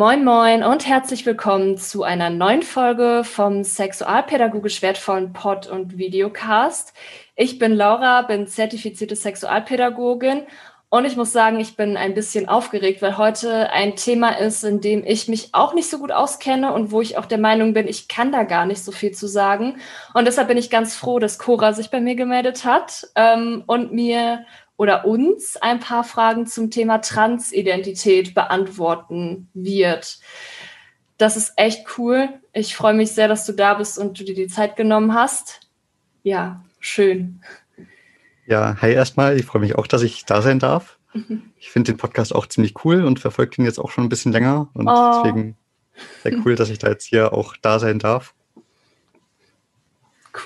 Moin Moin und herzlich willkommen zu einer neuen Folge vom sexualpädagogisch wertvollen Pod- und Videocast. Ich bin Laura, bin zertifizierte Sexualpädagogin und ich muss sagen, ich bin ein bisschen aufgeregt, weil heute ein Thema ist, in dem ich mich auch nicht so gut auskenne und wo ich auch der Meinung bin, ich kann da gar nicht so viel zu sagen. Und deshalb bin ich ganz froh, dass Cora sich bei mir gemeldet hat ähm, und mir oder uns ein paar Fragen zum Thema Transidentität beantworten wird. Das ist echt cool. Ich freue mich sehr, dass du da bist und du dir die Zeit genommen hast. Ja, schön. Ja, hi erstmal. Ich freue mich auch, dass ich da sein darf. Ich finde den Podcast auch ziemlich cool und verfolge ihn jetzt auch schon ein bisschen länger. Und oh. deswegen sehr cool, dass ich da jetzt hier auch da sein darf.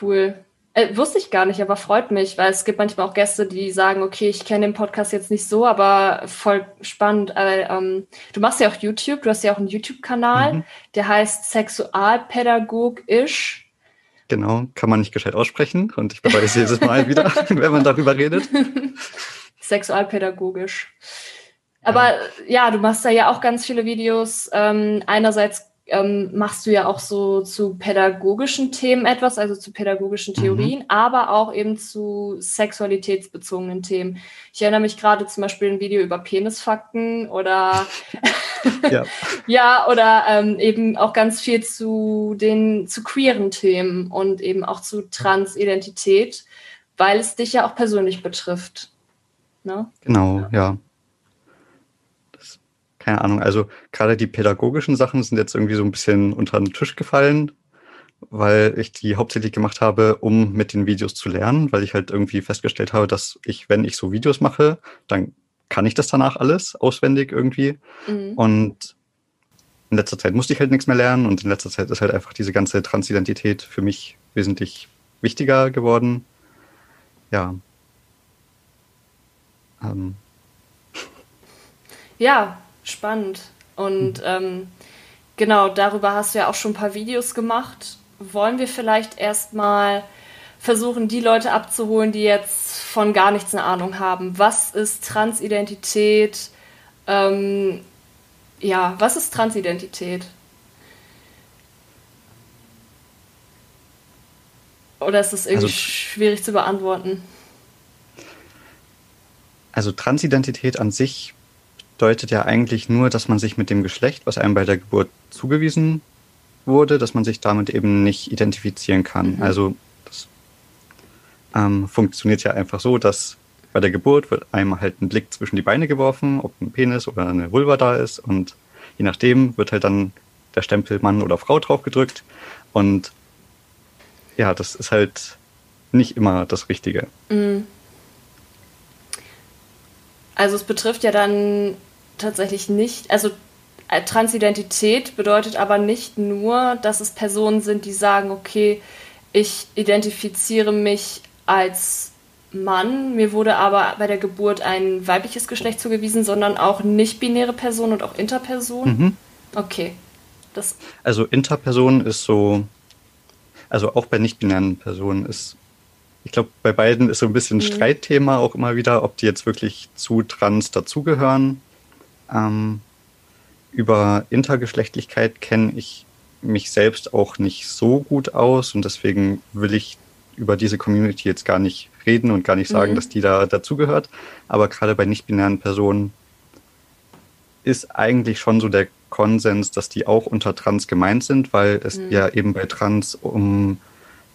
Cool. Äh, wusste ich gar nicht, aber freut mich, weil es gibt manchmal auch Gäste, die sagen, okay, ich kenne den Podcast jetzt nicht so, aber voll spannend. Weil, ähm, du machst ja auch YouTube, du hast ja auch einen YouTube-Kanal, mhm. der heißt Sexualpädagogisch. Genau, kann man nicht gescheit aussprechen und ich beweise jedes Mal wieder, wenn man darüber redet. Sexualpädagogisch. Aber ja. ja, du machst da ja auch ganz viele Videos. Ähm, einerseits ähm, machst du ja auch so zu pädagogischen Themen etwas, also zu pädagogischen mhm. Theorien, mhm. aber auch eben zu sexualitätsbezogenen Themen. Ich erinnere mich gerade zum Beispiel ein Video über Penisfakten oder ja. ja, oder ähm, eben auch ganz viel zu den zu queeren Themen und eben auch zu Transidentität, weil es dich ja auch persönlich betrifft. Ne? Genau, ja. ja keine Ahnung, also gerade die pädagogischen Sachen sind jetzt irgendwie so ein bisschen unter den Tisch gefallen, weil ich die hauptsächlich gemacht habe, um mit den Videos zu lernen, weil ich halt irgendwie festgestellt habe, dass ich, wenn ich so Videos mache, dann kann ich das danach alles auswendig irgendwie. Mhm. Und in letzter Zeit musste ich halt nichts mehr lernen und in letzter Zeit ist halt einfach diese ganze Transidentität für mich wesentlich wichtiger geworden. Ja. Ähm. Ja, Spannend. Und ähm, genau, darüber hast du ja auch schon ein paar Videos gemacht. Wollen wir vielleicht erstmal versuchen, die Leute abzuholen, die jetzt von gar nichts eine Ahnung haben? Was ist Transidentität? Ähm, ja, was ist Transidentität? Oder ist das irgendwie also, schwierig zu beantworten? Also Transidentität an sich deutet ja eigentlich nur, dass man sich mit dem Geschlecht, was einem bei der Geburt zugewiesen wurde, dass man sich damit eben nicht identifizieren kann. Mhm. Also das ähm, funktioniert ja einfach so, dass bei der Geburt wird einem halt ein Blick zwischen die Beine geworfen, ob ein Penis oder eine Vulva da ist und je nachdem wird halt dann der Stempel Mann oder Frau drauf gedrückt und ja, das ist halt nicht immer das Richtige. Mhm. Also es betrifft ja dann tatsächlich nicht, also äh, Transidentität bedeutet aber nicht nur, dass es Personen sind, die sagen, okay, ich identifiziere mich als Mann, mir wurde aber bei der Geburt ein weibliches Geschlecht zugewiesen, sondern auch nicht-binäre Personen und auch Interpersonen. Mhm. Okay. Das also Interperson ist so, also auch bei nicht-binären Personen ist ich glaube, bei beiden ist so ein bisschen mhm. Streitthema auch immer wieder, ob die jetzt wirklich zu trans dazugehören. Ähm, über Intergeschlechtlichkeit kenne ich mich selbst auch nicht so gut aus und deswegen will ich über diese Community jetzt gar nicht reden und gar nicht sagen, mhm. dass die da dazugehört. Aber gerade bei nicht-binären Personen ist eigentlich schon so der Konsens, dass die auch unter Trans gemeint sind, weil es mhm. ja eben bei Trans um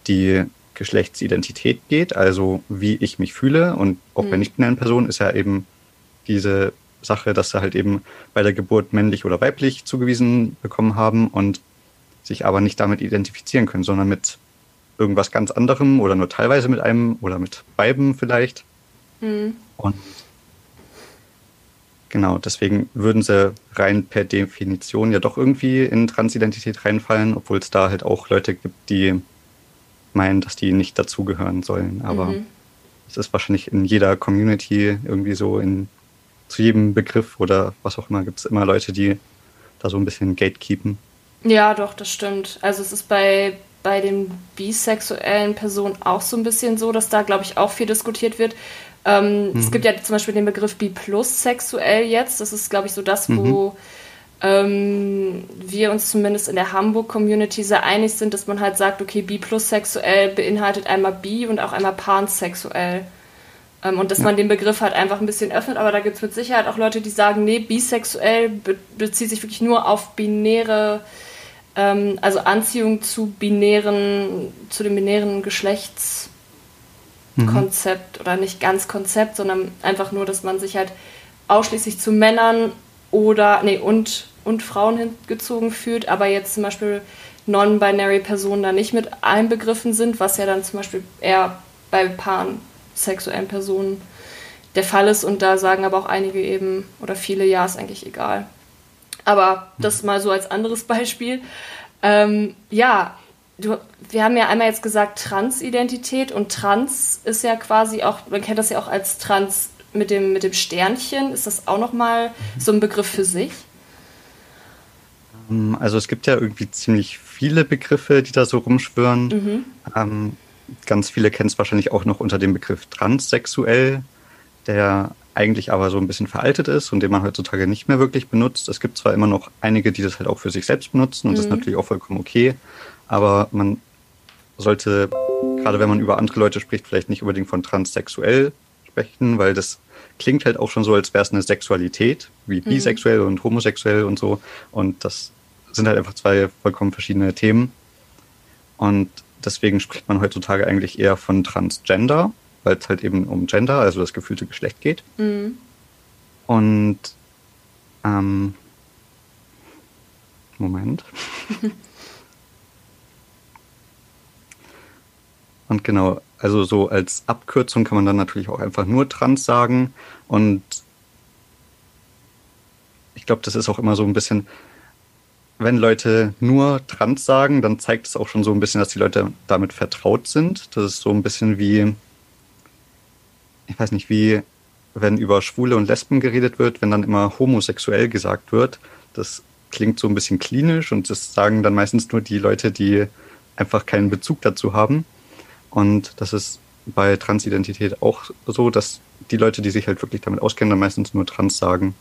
die Geschlechtsidentität geht, also wie ich mich fühle. Und auch mhm. bei nicht-binären Personen ist ja eben diese Sache, dass sie halt eben bei der Geburt männlich oder weiblich zugewiesen bekommen haben und sich aber nicht damit identifizieren können, sondern mit irgendwas ganz anderem oder nur teilweise mit einem oder mit beiden vielleicht. Mhm. Und genau, deswegen würden sie rein per Definition ja doch irgendwie in Transidentität reinfallen, obwohl es da halt auch Leute gibt, die meinen, dass die nicht dazugehören sollen. Aber mhm. es ist wahrscheinlich in jeder Community irgendwie so, in, zu jedem Begriff oder was auch immer, gibt es immer Leute, die da so ein bisschen gatekeepen. Ja, doch, das stimmt. Also es ist bei, bei den bisexuellen Personen auch so ein bisschen so, dass da, glaube ich, auch viel diskutiert wird. Ähm, mhm. Es gibt ja zum Beispiel den Begriff bi plus sexuell jetzt. Das ist, glaube ich, so das, wo mhm ähm, wir uns zumindest in der Hamburg-Community sehr einig sind, dass man halt sagt, okay, bi plus sexuell beinhaltet einmal bi und auch einmal pansexuell. Ähm, und dass ja. man den Begriff halt einfach ein bisschen öffnet, aber da gibt es mit Sicherheit auch Leute, die sagen, nee, bisexuell be bezieht sich wirklich nur auf binäre, ähm, also Anziehung zu binären, zu dem binären Geschlechtskonzept mhm. oder nicht ganz Konzept, sondern einfach nur, dass man sich halt ausschließlich zu Männern oder, nee, und und Frauen hingezogen fühlt, aber jetzt zum Beispiel non-binary Personen da nicht mit einbegriffen sind, was ja dann zum Beispiel eher bei pansexuellen Personen der Fall ist und da sagen aber auch einige eben oder viele, ja, ist eigentlich egal. Aber das mal so als anderes Beispiel. Ähm, ja, du, wir haben ja einmal jetzt gesagt Transidentität und Trans ist ja quasi auch, man kennt das ja auch als Trans mit dem, mit dem Sternchen. Ist das auch nochmal so ein Begriff für sich? Ähm, also es gibt ja irgendwie ziemlich viele Begriffe, die da so rumschwören. Mhm. Ähm, ganz viele kennen es wahrscheinlich auch noch unter dem Begriff transsexuell, der eigentlich aber so ein bisschen veraltet ist und den man heutzutage nicht mehr wirklich benutzt. Es gibt zwar immer noch einige, die das halt auch für sich selbst benutzen und mhm. das ist natürlich auch vollkommen okay, aber man sollte, gerade wenn man über andere Leute spricht, vielleicht nicht unbedingt von transsexuell sprechen, weil das klingt halt auch schon so, als wäre es eine Sexualität, wie mhm. bisexuell und homosexuell und so. Und das sind halt einfach zwei vollkommen verschiedene Themen. Und deswegen spricht man heutzutage eigentlich eher von Transgender, weil es halt eben um Gender, also das gefühlte Geschlecht geht. Mhm. Und ähm, Moment. Und genau, also so als Abkürzung kann man dann natürlich auch einfach nur trans sagen. Und ich glaube, das ist auch immer so ein bisschen, wenn Leute nur trans sagen, dann zeigt es auch schon so ein bisschen, dass die Leute damit vertraut sind. Das ist so ein bisschen wie, ich weiß nicht, wie wenn über Schwule und Lesben geredet wird, wenn dann immer homosexuell gesagt wird. Das klingt so ein bisschen klinisch und das sagen dann meistens nur die Leute, die einfach keinen Bezug dazu haben. Und das ist bei Transidentität auch so, dass die Leute, die sich halt wirklich damit auskennen, dann meistens nur trans sagen.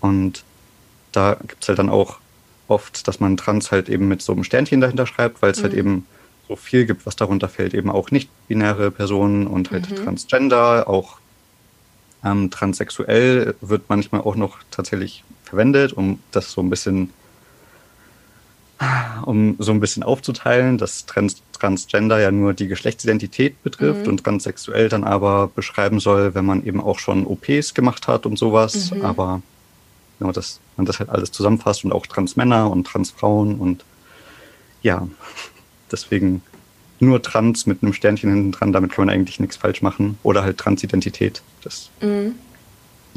Und da gibt es halt dann auch oft, dass man trans halt eben mit so einem Sternchen dahinter schreibt, weil es halt mhm. halt eben so viel gibt, was darunter fällt. Eben auch nicht-binäre Personen und halt mhm. Transgender, auch ähm, transsexuell wird manchmal auch noch tatsächlich verwendet, um das so ein bisschen um so ein bisschen aufzuteilen, dass Trans Transgender ja nur die Geschlechtsidentität betrifft mhm. und transsexuell dann aber beschreiben soll, wenn man eben auch schon OPs gemacht hat und sowas. Mhm. Aber ja, dass man das halt alles zusammenfasst und auch Transmänner und Transfrauen und ja, deswegen nur Trans mit einem Sternchen hinten dran, damit kann man eigentlich nichts falsch machen. Oder halt Transidentität. Das mhm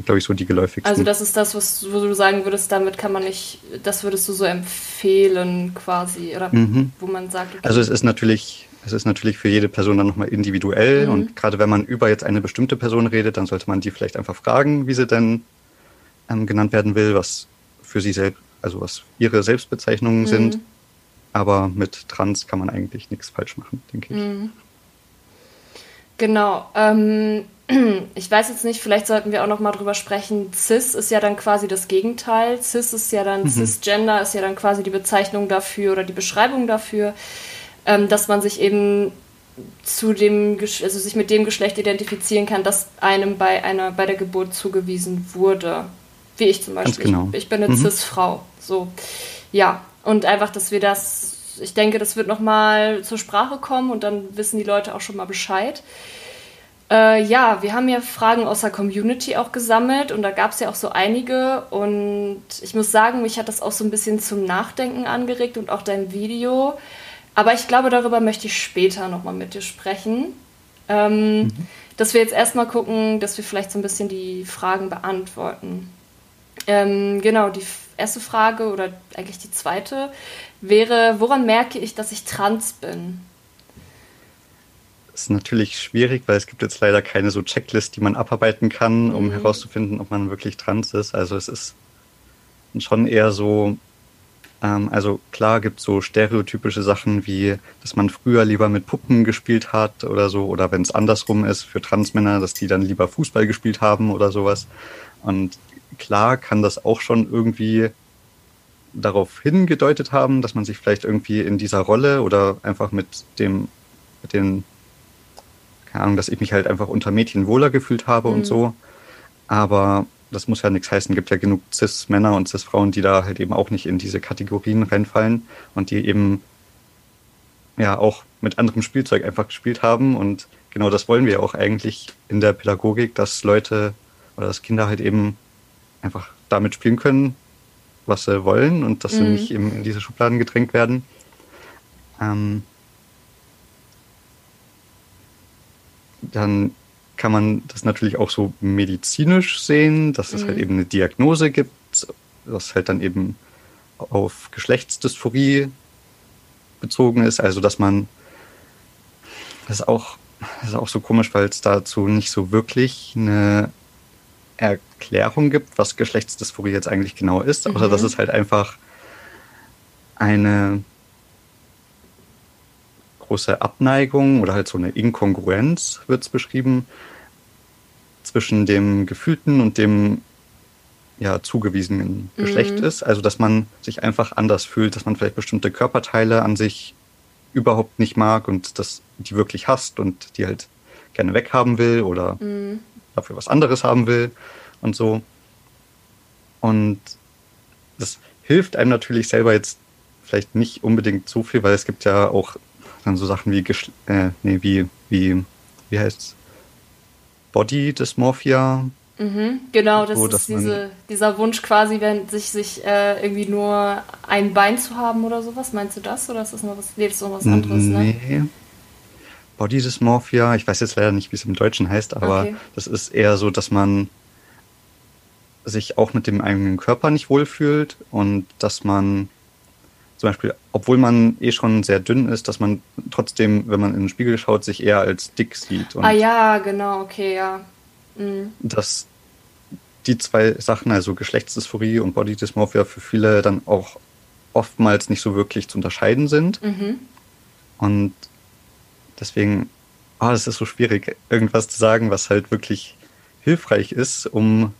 glaube ich, so die geläufigsten. Also das ist das, was wo du sagen würdest, damit kann man nicht, das würdest du so empfehlen quasi, oder mhm. wo man sagt. Okay. Also es ist natürlich, es ist natürlich für jede Person dann nochmal individuell mhm. und gerade wenn man über jetzt eine bestimmte Person redet, dann sollte man die vielleicht einfach fragen, wie sie denn ähm, genannt werden will, was für sie selbst, also was ihre Selbstbezeichnungen mhm. sind. Aber mit Trans kann man eigentlich nichts falsch machen, denke ich. Mhm. Genau. Ähm, ich weiß jetzt nicht, vielleicht sollten wir auch noch mal drüber sprechen. Cis ist ja dann quasi das Gegenteil. Cis ist ja dann, mhm. Cisgender ist ja dann quasi die Bezeichnung dafür oder die Beschreibung dafür, ähm, dass man sich eben zu dem, also sich mit dem Geschlecht identifizieren kann, das einem bei einer, bei der Geburt zugewiesen wurde. Wie ich zum Beispiel. Genau. Ich, bin eine mhm. Cis-Frau. So. Ja. Und einfach, dass wir das, ich denke, das wird noch mal zur Sprache kommen und dann wissen die Leute auch schon mal Bescheid. Äh, ja, wir haben ja Fragen aus der Community auch gesammelt und da gab es ja auch so einige und ich muss sagen, mich hat das auch so ein bisschen zum Nachdenken angeregt und auch dein Video. Aber ich glaube, darüber möchte ich später nochmal mit dir sprechen. Ähm, mhm. Dass wir jetzt erstmal gucken, dass wir vielleicht so ein bisschen die Fragen beantworten. Ähm, genau, die erste Frage oder eigentlich die zweite wäre, woran merke ich, dass ich trans bin? ist natürlich schwierig, weil es gibt jetzt leider keine so Checklist, die man abarbeiten kann, um mhm. herauszufinden, ob man wirklich trans ist. Also es ist schon eher so, ähm, also klar gibt es so stereotypische Sachen wie, dass man früher lieber mit Puppen gespielt hat oder so, oder wenn es andersrum ist für Transmänner, dass die dann lieber Fußball gespielt haben oder sowas. Und klar kann das auch schon irgendwie darauf hingedeutet haben, dass man sich vielleicht irgendwie in dieser Rolle oder einfach mit dem, mit den, keine Ahnung, dass ich mich halt einfach unter Mädchen wohler gefühlt habe mhm. und so. Aber das muss ja nichts heißen. Es gibt ja genug Cis-Männer und Cis-Frauen, die da halt eben auch nicht in diese Kategorien reinfallen und die eben ja auch mit anderem Spielzeug einfach gespielt haben. Und genau das wollen wir auch eigentlich in der Pädagogik, dass Leute oder dass Kinder halt eben einfach damit spielen können, was sie wollen und dass mhm. sie nicht eben in diese Schubladen gedrängt werden. Ähm, dann kann man das natürlich auch so medizinisch sehen, dass es halt mhm. halt eben eine Diagnose gibt, was halt dann eben auf Geschlechtsdysphorie bezogen ist. Also dass man das ist auch, das ist auch so komisch, weil es dazu nicht so wirklich eine Erklärung gibt, was Geschlechtsdysphorie jetzt eigentlich genau ist, mhm. außer dass es halt einfach eine große Abneigung oder halt so eine Inkongruenz wird es beschrieben zwischen dem gefühlten und dem ja zugewiesenen Geschlecht mhm. ist. Also dass man sich einfach anders fühlt, dass man vielleicht bestimmte Körperteile an sich überhaupt nicht mag und dass die wirklich hasst und die halt gerne weghaben will oder mhm. Dafür was anderes haben will und so. Und das hilft einem natürlich selber jetzt vielleicht nicht unbedingt so viel, weil es gibt ja auch dann so Sachen wie, Geschle äh, nee, wie, wie, wie heißt's? Body Dysmorphia. Mhm, genau, das so, ist diese, dieser Wunsch quasi, wenn sich, sich äh, irgendwie nur ein Bein zu haben oder sowas. Meinst du das? Oder ist das noch was, nee, das noch was anderes, ne? nee. ne? Body Dysmorphia, ich weiß jetzt leider nicht, wie es im Deutschen heißt, aber okay. das ist eher so, dass man sich auch mit dem eigenen Körper nicht wohlfühlt und dass man zum Beispiel, obwohl man eh schon sehr dünn ist, dass man trotzdem, wenn man in den Spiegel schaut, sich eher als dick sieht. ah ja, genau, okay, ja. Mhm. Dass die zwei Sachen, also Geschlechtsdysphorie und Body Dysmorphia, für viele dann auch oftmals nicht so wirklich zu unterscheiden sind. Mhm. Und deswegen, oh, es ist so schwierig, irgendwas zu sagen, was halt wirklich hilfreich ist, um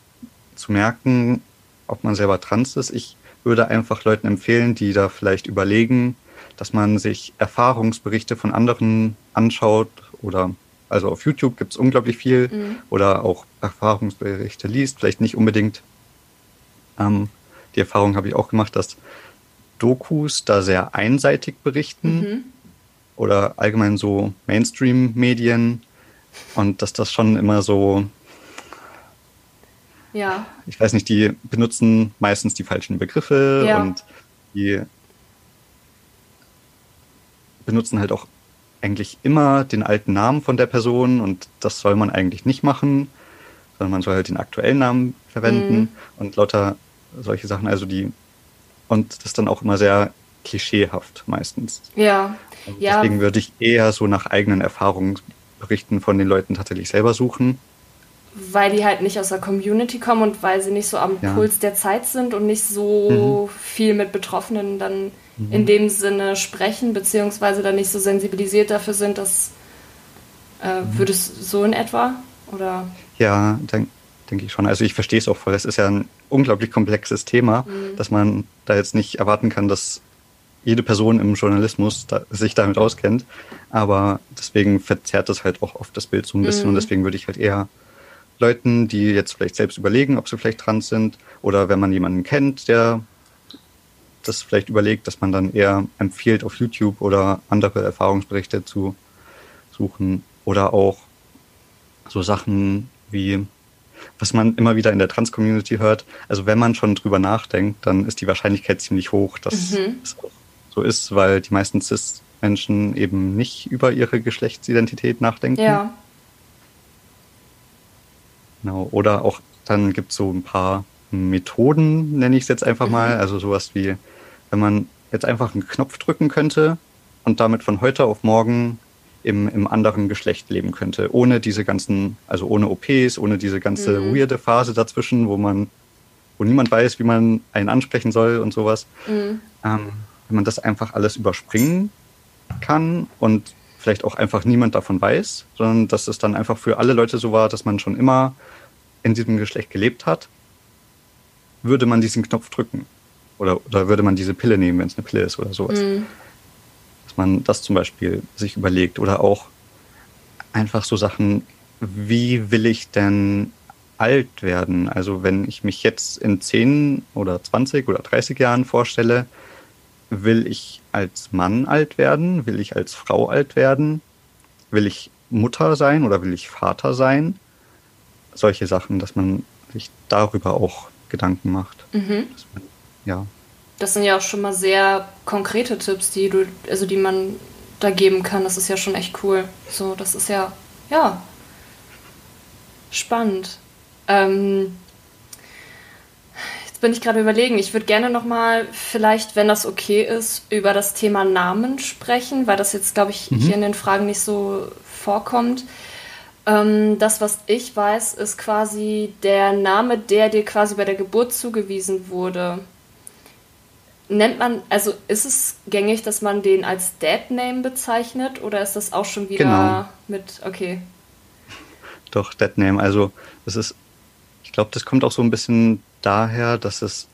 zu merken, ob man selber trans ist. Ich würde einfach Leuten empfehlen, die da vielleicht überlegen, dass man sich Erfahrungsberichte von anderen anschaut oder also auf YouTube gibt es unglaublich viel mhm. oder auch Erfahrungsberichte liest, vielleicht nicht unbedingt. Ähm, die Erfahrung habe ich auch gemacht, dass Dokus da sehr einseitig berichten mhm. Oder allgemein so Mainstream-Medien und dass das schon immer so ja. Ich weiß nicht, die benutzen meistens die falschen Begriffe ja. und die benutzen halt auch eigentlich immer den alten Namen von der Person und das soll man eigentlich nicht machen, sondern man soll halt den aktuellen Namen verwenden mhm. und lauter solche Sachen, also die und das dann auch immer sehr klischeehaft meistens. Ja. Und ja. Deswegen würde ich eher so nach eigenen Erfahrungsberichten von den Leuten tatsächlich selber suchen weil die halt nicht aus der Community kommen und weil sie nicht so am ja. Puls der Zeit sind und nicht so mhm. viel mit Betroffenen dann mhm. in dem Sinne sprechen, beziehungsweise dann nicht so sensibilisiert dafür sind, dass äh, mhm. würdest so in etwa? Oder? Ja, denke denk ich schon. Also ich verstehe es auch voll. Es ist ja ein unglaublich komplexes Thema, mhm. dass man da jetzt nicht erwarten kann, dass jede Person im Journalismus da, sich damit auskennt. Aber deswegen verzerrt das halt auch oft das Bild so ein bisschen. Und mhm. deswegen würde ich halt eher Leuten, die jetzt vielleicht selbst überlegen, ob sie vielleicht trans sind, oder wenn man jemanden kennt, der das vielleicht überlegt, dass man dann eher empfiehlt, auf YouTube oder andere Erfahrungsberichte zu suchen oder auch so Sachen wie, was man immer wieder in der Trans-Community hört. Also wenn man schon drüber nachdenkt, dann ist die Wahrscheinlichkeit ziemlich hoch, dass mhm. es auch so ist, weil die meisten Cis-Menschen eben nicht über ihre Geschlechtsidentität nachdenken. Ja. Genau. Oder auch dann gibt es so ein paar Methoden, nenne ich es jetzt einfach mal. Mhm. Also sowas wie, wenn man jetzt einfach einen Knopf drücken könnte und damit von heute auf morgen im, im anderen Geschlecht leben könnte. Ohne diese ganzen, also ohne OPs, ohne diese ganze mhm. weirde Phase dazwischen, wo man, wo niemand weiß, wie man einen ansprechen soll und sowas. Mhm. Ähm, wenn man das einfach alles überspringen kann und vielleicht auch einfach niemand davon weiß, sondern dass es dann einfach für alle Leute so war, dass man schon immer in diesem Geschlecht gelebt hat, würde man diesen Knopf drücken. oder, oder würde man diese Pille nehmen, wenn es eine Pille ist oder sowas. Mhm. Dass man das zum Beispiel sich überlegt oder auch einfach so Sachen, wie will ich denn alt werden? Also wenn ich mich jetzt in 10 oder 20 oder 30 Jahren vorstelle, will ich als Mann alt werden? Will ich als Frau alt werden? Will ich Mutter sein oder will ich Vater sein? Solche Sachen, dass man sich darüber auch Gedanken macht. Mhm. Man, ja. Das sind ja auch schon mal sehr konkrete Tipps, die du, also die man da geben kann. Das ist ja schon echt cool. So, das ist ja, ja, spannend. Ähm, jetzt bin ich gerade überlegen. Ich würde gerne noch mal vielleicht, wenn das okay ist, über das Thema Namen sprechen, weil das jetzt, glaube ich, mhm. hier in den Fragen nicht so vorkommt. Ähm, das, was ich weiß, ist quasi der Name, der dir quasi bei der Geburt zugewiesen wurde. Nennt man, also ist es gängig, dass man den als Dead Name bezeichnet oder ist das auch schon wieder genau. mit, okay. Doch, Dead Name. Also, das ist, ich glaube, das kommt auch so ein bisschen daher, dass es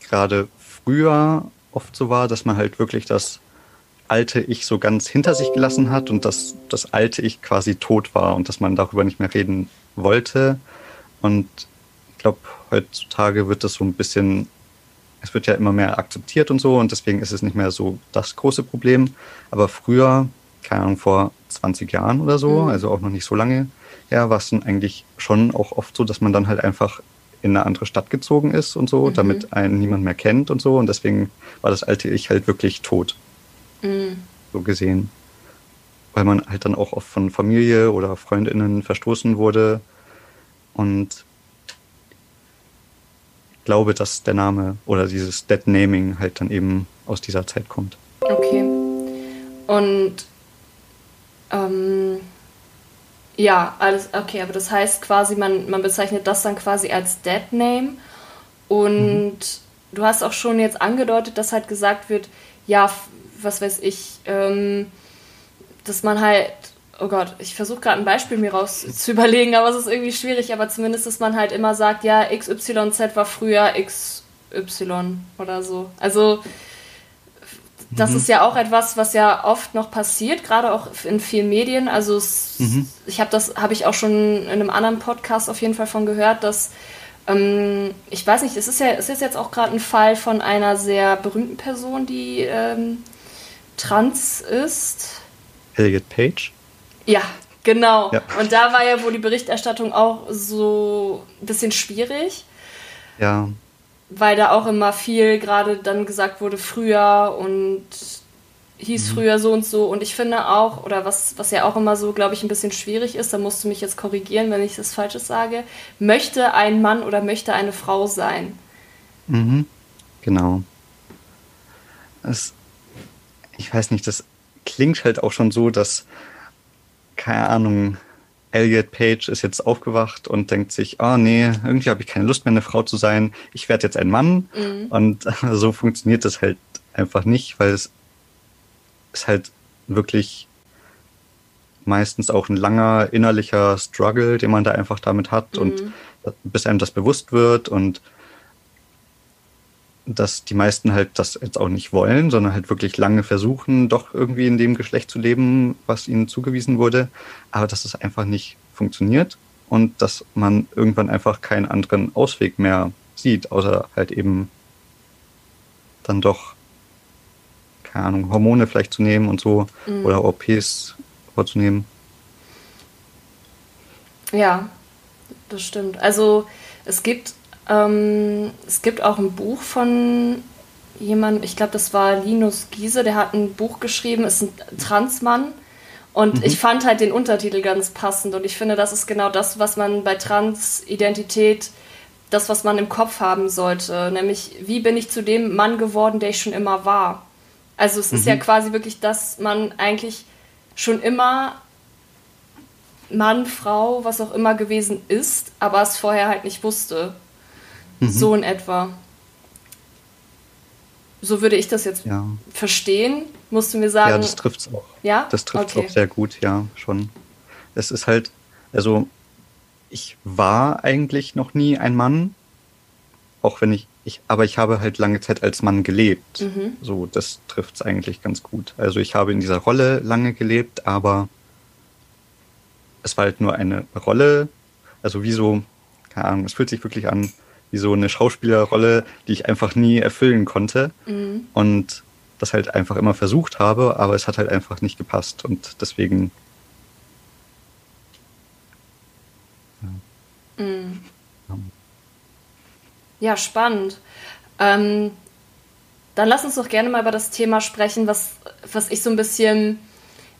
gerade früher oft so war, dass man halt wirklich das alte Ich so ganz hinter sich gelassen hat und dass das alte Ich quasi tot war und dass man darüber nicht mehr reden wollte. Und ich glaube, heutzutage wird das so ein bisschen, es wird ja immer mehr akzeptiert und so und deswegen ist es nicht mehr so das große Problem. Aber früher, keine Ahnung, vor 20 Jahren oder so, mhm. also auch noch nicht so lange her, war es dann eigentlich schon auch oft so, dass man dann halt einfach in eine andere Stadt gezogen ist und so, mhm. damit einen niemand mehr kennt und so. Und deswegen war das alte Ich halt wirklich tot. Mhm. So gesehen. Weil man halt dann auch oft von Familie oder Freundinnen verstoßen wurde. Und ich glaube, dass der Name oder dieses Dead Naming halt dann eben aus dieser Zeit kommt. Okay. Und ähm, ja, alles okay, aber das heißt quasi, man, man bezeichnet das dann quasi als Dead Name. Und mhm. du hast auch schon jetzt angedeutet, dass halt gesagt wird, ja, was weiß ich, ähm, dass man halt, oh Gott, ich versuche gerade ein Beispiel mir raus zu überlegen, aber es ist irgendwie schwierig, aber zumindest, dass man halt immer sagt, ja, XYZ war früher XY oder so. Also das mhm. ist ja auch etwas, was ja oft noch passiert, gerade auch in vielen Medien. Also es, mhm. ich habe das, habe ich auch schon in einem anderen Podcast auf jeden Fall von gehört, dass ähm, ich weiß nicht, es ist ja, es ist jetzt auch gerade ein Fall von einer sehr berühmten Person, die ähm, trans ist. Elliot Page? Ja, genau. Ja. Und da war ja wohl die Berichterstattung auch so ein bisschen schwierig. Ja. Weil da auch immer viel gerade dann gesagt wurde, früher und hieß mhm. früher so und so. Und ich finde auch, oder was, was ja auch immer so, glaube ich, ein bisschen schwierig ist, da musst du mich jetzt korrigieren, wenn ich das Falsches sage, möchte ein Mann oder möchte eine Frau sein. Mhm. Genau. Es ich weiß nicht, das klingt halt auch schon so, dass, keine Ahnung, Elliot Page ist jetzt aufgewacht und denkt sich, oh nee, irgendwie habe ich keine Lust mehr, eine Frau zu sein. Ich werde jetzt ein Mann. Mhm. Und so funktioniert das halt einfach nicht, weil es ist halt wirklich meistens auch ein langer innerlicher Struggle, den man da einfach damit hat mhm. und bis einem das bewusst wird und dass die meisten halt das jetzt auch nicht wollen, sondern halt wirklich lange versuchen, doch irgendwie in dem Geschlecht zu leben, was ihnen zugewiesen wurde, aber dass es einfach nicht funktioniert und dass man irgendwann einfach keinen anderen Ausweg mehr sieht, außer halt eben dann doch, keine Ahnung, Hormone vielleicht zu nehmen und so mhm. oder OPs vorzunehmen. Ja, das stimmt. Also es gibt ähm, es gibt auch ein Buch von jemandem, ich glaube, das war Linus Giese, der hat ein Buch geschrieben, ist ein Transmann. Und mhm. ich fand halt den Untertitel ganz passend. Und ich finde, das ist genau das, was man bei Transidentität, das, was man im Kopf haben sollte. Nämlich, wie bin ich zu dem Mann geworden, der ich schon immer war? Also es mhm. ist ja mhm. quasi wirklich, dass man eigentlich schon immer Mann, Frau, was auch immer gewesen ist, aber es vorher halt nicht wusste. Mhm. So in etwa. So würde ich das jetzt ja. verstehen. Musst du mir sagen. Ja, das trifft es auch. Ja? Das trifft okay. auch sehr gut, ja, schon. Es ist halt, also ich war eigentlich noch nie ein Mann, auch wenn ich ich, aber ich habe halt lange Zeit als Mann gelebt. Mhm. So, das trifft es eigentlich ganz gut. Also ich habe in dieser Rolle lange gelebt, aber es war halt nur eine Rolle. Also wie so, keine Ahnung, es fühlt sich wirklich an wie so eine Schauspielerrolle, die ich einfach nie erfüllen konnte. Mhm. Und das halt einfach immer versucht habe, aber es hat halt einfach nicht gepasst. Und deswegen. Ja. Mhm. Ja, spannend. Ähm, dann lass uns doch gerne mal über das Thema sprechen, was, was ich so ein bisschen,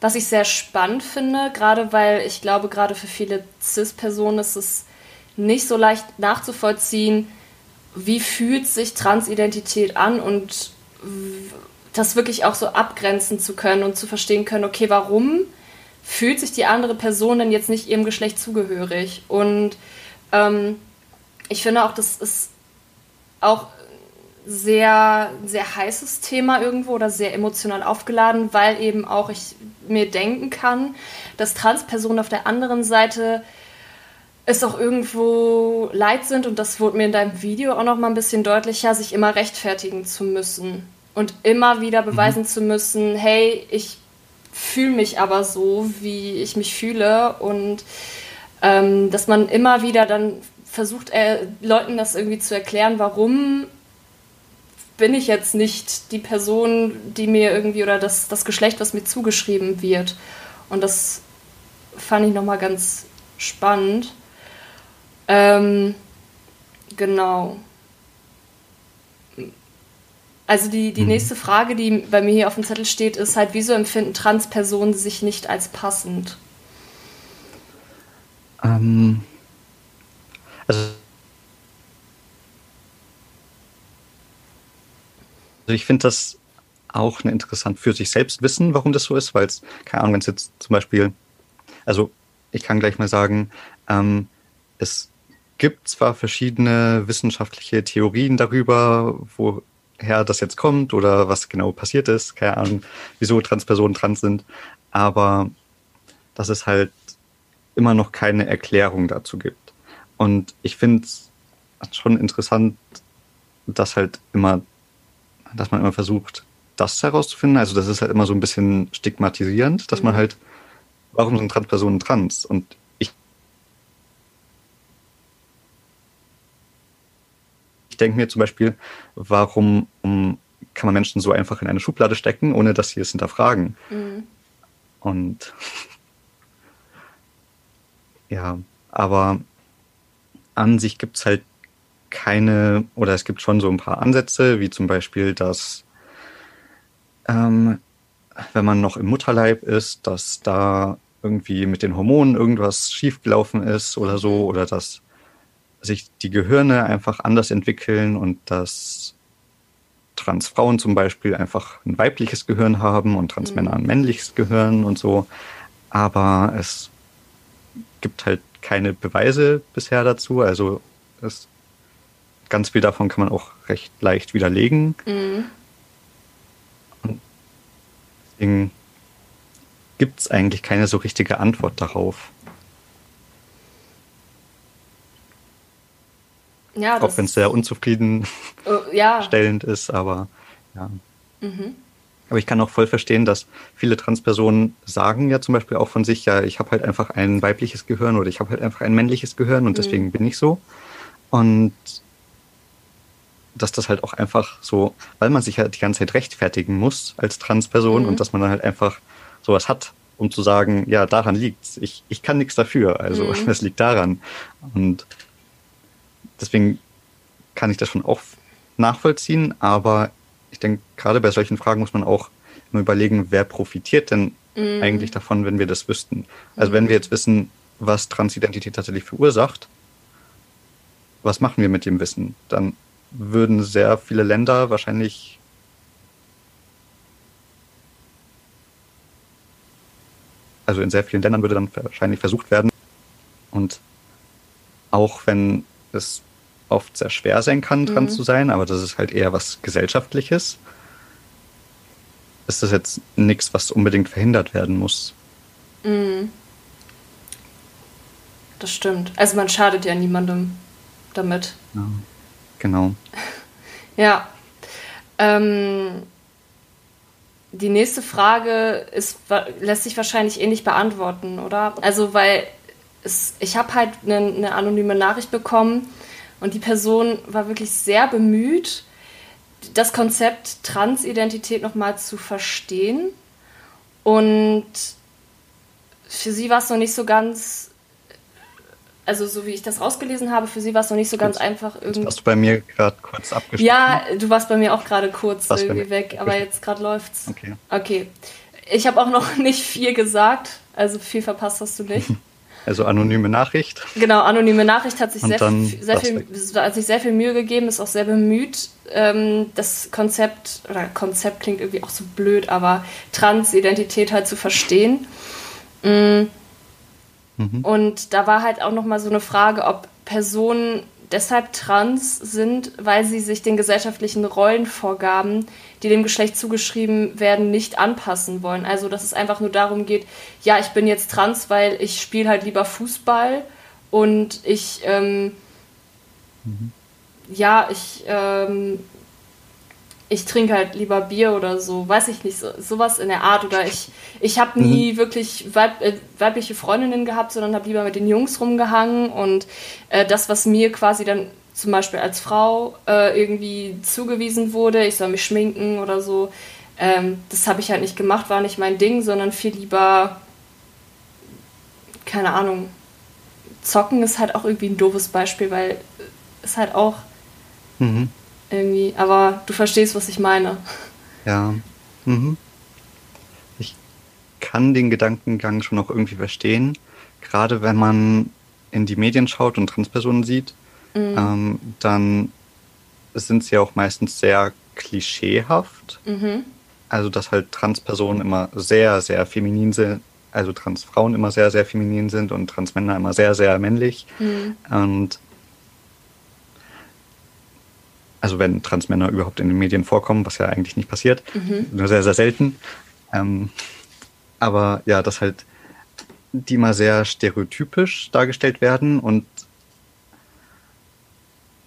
was ich sehr spannend finde, gerade weil ich glaube, gerade für viele CIS-Personen ist es nicht so leicht nachzuvollziehen, wie fühlt sich Transidentität an und das wirklich auch so abgrenzen zu können und zu verstehen können, okay, warum fühlt sich die andere Person denn jetzt nicht ihrem Geschlecht zugehörig? Und ähm, ich finde auch, das ist auch sehr, sehr heißes Thema irgendwo oder sehr emotional aufgeladen, weil eben auch ich mir denken kann, dass Transpersonen auf der anderen Seite es auch irgendwo leid sind und das wurde mir in deinem Video auch noch mal ein bisschen deutlicher, sich immer rechtfertigen zu müssen und immer wieder beweisen mhm. zu müssen, hey, ich fühle mich aber so, wie ich mich fühle und ähm, dass man immer wieder dann versucht äh, Leuten das irgendwie zu erklären, warum bin ich jetzt nicht die Person, die mir irgendwie oder das, das Geschlecht, was mir zugeschrieben wird. Und das fand ich nochmal ganz spannend. Ähm, genau. Also die, die mhm. nächste Frage, die bei mir hier auf dem Zettel steht, ist halt, wieso empfinden Transpersonen sich nicht als passend? Ähm, also, also ich finde das auch eine interessant für sich selbst wissen, warum das so ist, weil es, keine Ahnung, wenn es jetzt zum Beispiel, also ich kann gleich mal sagen, ähm, es gibt zwar verschiedene wissenschaftliche Theorien darüber, woher das jetzt kommt oder was genau passiert ist, keine Ahnung, wieso Transpersonen trans sind, aber dass es halt immer noch keine Erklärung dazu gibt. Und ich finde es schon interessant, dass halt immer, dass man immer versucht, das herauszufinden. Also das ist halt immer so ein bisschen stigmatisierend, dass man mhm. halt, warum sind Transpersonen trans? Und ich, ich denke mir zum Beispiel, warum um, kann man Menschen so einfach in eine Schublade stecken, ohne dass sie es hinterfragen? Mhm. Und ja, aber an sich gibt es halt keine, oder es gibt schon so ein paar Ansätze, wie zum Beispiel, dass ähm, wenn man noch im Mutterleib ist, dass da irgendwie mit den Hormonen irgendwas schiefgelaufen ist oder so, oder dass sich die Gehirne einfach anders entwickeln und dass Transfrauen zum Beispiel einfach ein weibliches Gehirn haben und Transmänner ein männliches Gehirn und so. Aber es gibt halt keine Beweise bisher dazu. Also es, ganz viel davon kann man auch recht leicht widerlegen. Mhm. Und deswegen gibt es eigentlich keine so richtige Antwort darauf. Ja, auch wenn es sehr unzufriedenstellend uh, ja. ist, aber ja. Mhm. Aber ich kann auch voll verstehen, dass viele Transpersonen sagen ja zum Beispiel auch von sich, ja, ich habe halt einfach ein weibliches Gehirn oder ich habe halt einfach ein männliches Gehirn und mhm. deswegen bin ich so. Und dass das halt auch einfach so, weil man sich halt die ganze Zeit rechtfertigen muss als Transperson mhm. und dass man dann halt einfach sowas hat, um zu sagen, ja, daran liegt's. Ich, ich kann nichts dafür. Also mhm. es liegt daran. Und deswegen kann ich das schon auch nachvollziehen, aber ich denke, gerade bei solchen Fragen muss man auch immer überlegen, wer profitiert denn mhm. eigentlich davon, wenn wir das wüssten. Also mhm. wenn wir jetzt wissen, was Transidentität tatsächlich verursacht, was machen wir mit dem Wissen? Dann würden sehr viele Länder wahrscheinlich also in sehr vielen Ländern würde dann wahrscheinlich versucht werden. Und auch wenn es oft sehr schwer sein kann, dran mhm. zu sein, aber das ist halt eher was Gesellschaftliches. Ist das jetzt nichts, was unbedingt verhindert werden muss? Mhm. Das stimmt. Also man schadet ja niemandem damit. Ja, genau. Ja. Ähm, die nächste Frage ist, lässt sich wahrscheinlich ähnlich beantworten, oder? Also, weil es, ich habe halt eine, eine anonyme Nachricht bekommen und die Person war wirklich sehr bemüht, das Konzept Transidentität nochmal zu verstehen. Und für sie war es noch nicht so ganz, also so wie ich das rausgelesen habe, für sie war es noch nicht so ganz Gut. einfach irgendwie. Hast du bei mir gerade kurz abgeschlossen? Ja, du warst bei mir auch gerade kurz was irgendwie weg, aber jetzt gerade läuft's. Okay. Okay. Ich habe auch noch nicht viel gesagt, also viel verpasst hast du nicht. Also anonyme Nachricht. Genau, anonyme Nachricht hat sich, sehr, sehr, viel, hat sich sehr viel Mühe gegeben, ist auch sehr bemüht, ähm, das Konzept, oder Konzept klingt irgendwie auch so blöd, aber Transidentität halt zu verstehen. Mhm. Mhm. Und da war halt auch nochmal so eine Frage, ob Personen deshalb trans sind, weil sie sich den gesellschaftlichen Rollenvorgaben, die dem Geschlecht zugeschrieben werden, nicht anpassen wollen. Also dass es einfach nur darum geht, ja, ich bin jetzt trans, weil ich spiele halt lieber Fußball und ich, ähm, mhm. ja, ich ähm, ich trinke halt lieber Bier oder so, weiß ich nicht, so, sowas in der Art. Oder ich, ich habe nie mhm. wirklich weib, äh, weibliche Freundinnen gehabt, sondern habe lieber mit den Jungs rumgehangen. Und äh, das, was mir quasi dann zum Beispiel als Frau äh, irgendwie zugewiesen wurde, ich soll mich schminken oder so, ähm, das habe ich halt nicht gemacht, war nicht mein Ding, sondern viel lieber, keine Ahnung, zocken ist halt auch irgendwie ein doofes Beispiel, weil es halt auch... Mhm irgendwie. Aber du verstehst, was ich meine. Ja. Mhm. Ich kann den Gedankengang schon auch irgendwie verstehen. Gerade wenn man in die Medien schaut und Transpersonen sieht, mhm. ähm, dann sind sie auch meistens sehr klischeehaft. Mhm. Also, dass halt Transpersonen immer sehr, sehr feminin sind, also Transfrauen immer sehr, sehr feminin sind und Transmänner immer sehr, sehr männlich. Mhm. Und also wenn Transmänner überhaupt in den Medien vorkommen, was ja eigentlich nicht passiert, mhm. nur sehr, sehr selten. Ähm, aber ja, dass halt die mal sehr stereotypisch dargestellt werden und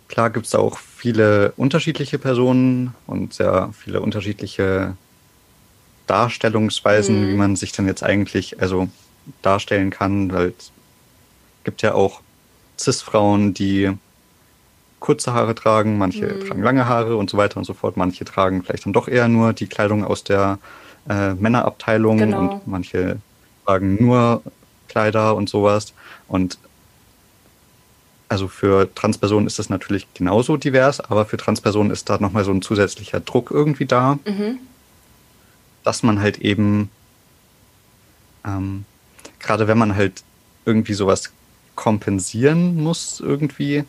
klar gibt es da auch viele unterschiedliche Personen und sehr viele unterschiedliche Darstellungsweisen, mhm. wie man sich dann jetzt eigentlich also darstellen kann, weil es gibt ja auch Cis-Frauen, die kurze Haare tragen, manche mhm. tragen lange Haare und so weiter und so fort. Manche tragen vielleicht dann doch eher nur die Kleidung aus der äh, Männerabteilung genau. und manche tragen nur Kleider und sowas. Und also für Transpersonen ist das natürlich genauso divers, aber für Transpersonen ist da nochmal so ein zusätzlicher Druck irgendwie da, mhm. dass man halt eben, ähm, gerade wenn man halt irgendwie sowas kompensieren muss irgendwie,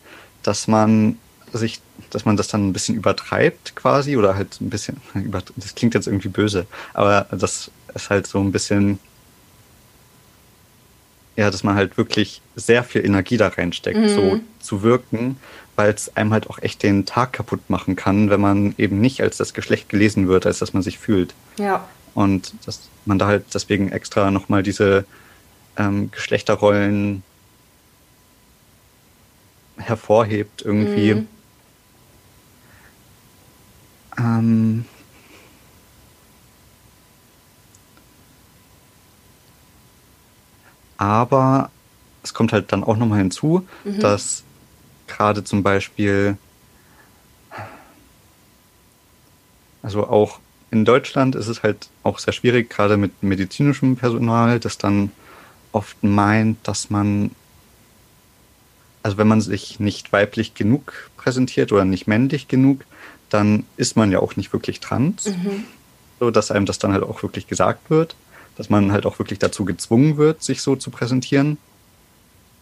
dass man sich, dass man das dann ein bisschen übertreibt quasi oder halt ein bisschen, das klingt jetzt irgendwie böse, aber das ist halt so ein bisschen, ja, dass man halt wirklich sehr viel Energie da reinsteckt, mhm. so zu wirken, weil es einem halt auch echt den Tag kaputt machen kann, wenn man eben nicht als das Geschlecht gelesen wird, als dass man sich fühlt. Ja. Und dass man da halt deswegen extra nochmal diese ähm, Geschlechterrollen hervorhebt irgendwie. Mhm. Ähm, aber es kommt halt dann auch nochmal hinzu, mhm. dass gerade zum Beispiel, also auch in Deutschland ist es halt auch sehr schwierig, gerade mit medizinischem Personal, das dann oft meint, dass man also wenn man sich nicht weiblich genug präsentiert oder nicht männlich genug, dann ist man ja auch nicht wirklich trans. Mhm. So, dass einem das dann halt auch wirklich gesagt wird, dass man halt auch wirklich dazu gezwungen wird, sich so zu präsentieren.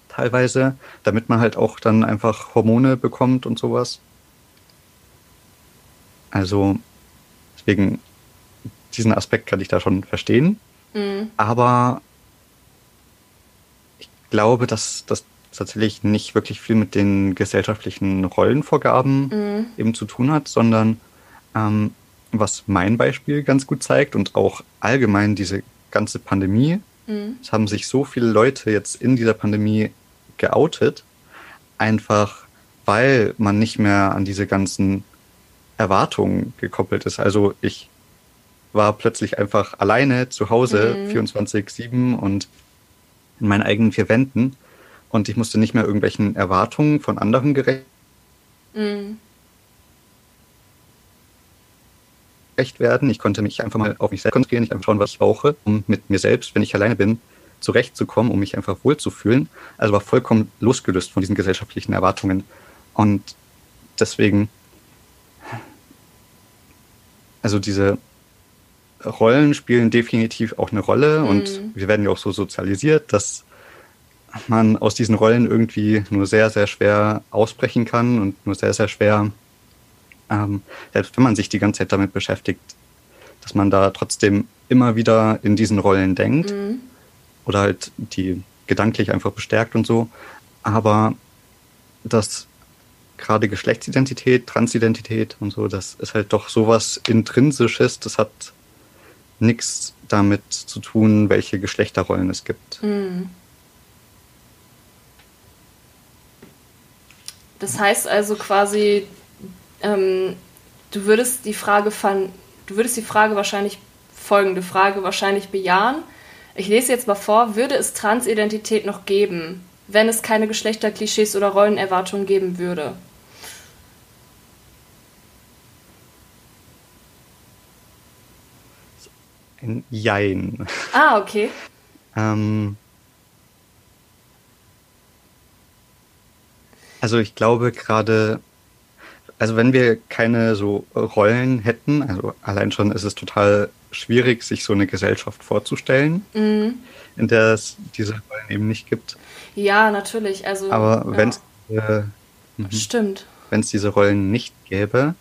Teilweise, damit man halt auch dann einfach Hormone bekommt und sowas. Also, deswegen, diesen Aspekt kann ich da schon verstehen. Mhm. Aber ich glaube, dass, dass tatsächlich nicht wirklich viel mit den gesellschaftlichen Rollenvorgaben mhm. eben zu tun hat, sondern ähm, was mein Beispiel ganz gut zeigt und auch allgemein diese ganze Pandemie, mhm. es haben sich so viele Leute jetzt in dieser Pandemie geoutet, einfach weil man nicht mehr an diese ganzen Erwartungen gekoppelt ist. Also ich war plötzlich einfach alleine zu Hause, mhm. 24-7 und in meinen eigenen vier Wänden. Und ich musste nicht mehr irgendwelchen Erwartungen von anderen gerecht mhm. werden. Ich konnte mich einfach mal auf mich selbst konzentrieren, ich einfach schauen, was ich brauche, um mit mir selbst, wenn ich alleine bin, zurechtzukommen, um mich einfach wohlzufühlen. Also war vollkommen losgelöst von diesen gesellschaftlichen Erwartungen. Und deswegen, also diese Rollen spielen definitiv auch eine Rolle mhm. und wir werden ja auch so sozialisiert, dass man aus diesen Rollen irgendwie nur sehr, sehr schwer ausbrechen kann und nur sehr, sehr schwer, ähm, selbst wenn man sich die ganze Zeit damit beschäftigt, dass man da trotzdem immer wieder in diesen Rollen denkt mhm. oder halt die gedanklich einfach bestärkt und so. Aber dass gerade Geschlechtsidentität, Transidentität und so, das ist halt doch sowas Intrinsisches, das hat nichts damit zu tun, welche Geschlechterrollen es gibt. Mhm. Das heißt also quasi, ähm, du würdest die Frage von, du würdest die Frage wahrscheinlich, folgende Frage wahrscheinlich bejahen. Ich lese jetzt mal vor, würde es Transidentität noch geben, wenn es keine Geschlechterklischees oder Rollenerwartungen geben würde? Ein Jein. Ah, okay. ähm, also ich glaube gerade, also wenn wir keine so Rollen hätten, also allein schon ist es total schwierig, sich so eine Gesellschaft vorzustellen, mhm. in der es diese Rollen eben nicht gibt. Ja, natürlich. Also, Aber ja. wenn es äh, Stimmt. Wenn es diese Rollen nicht gäbe,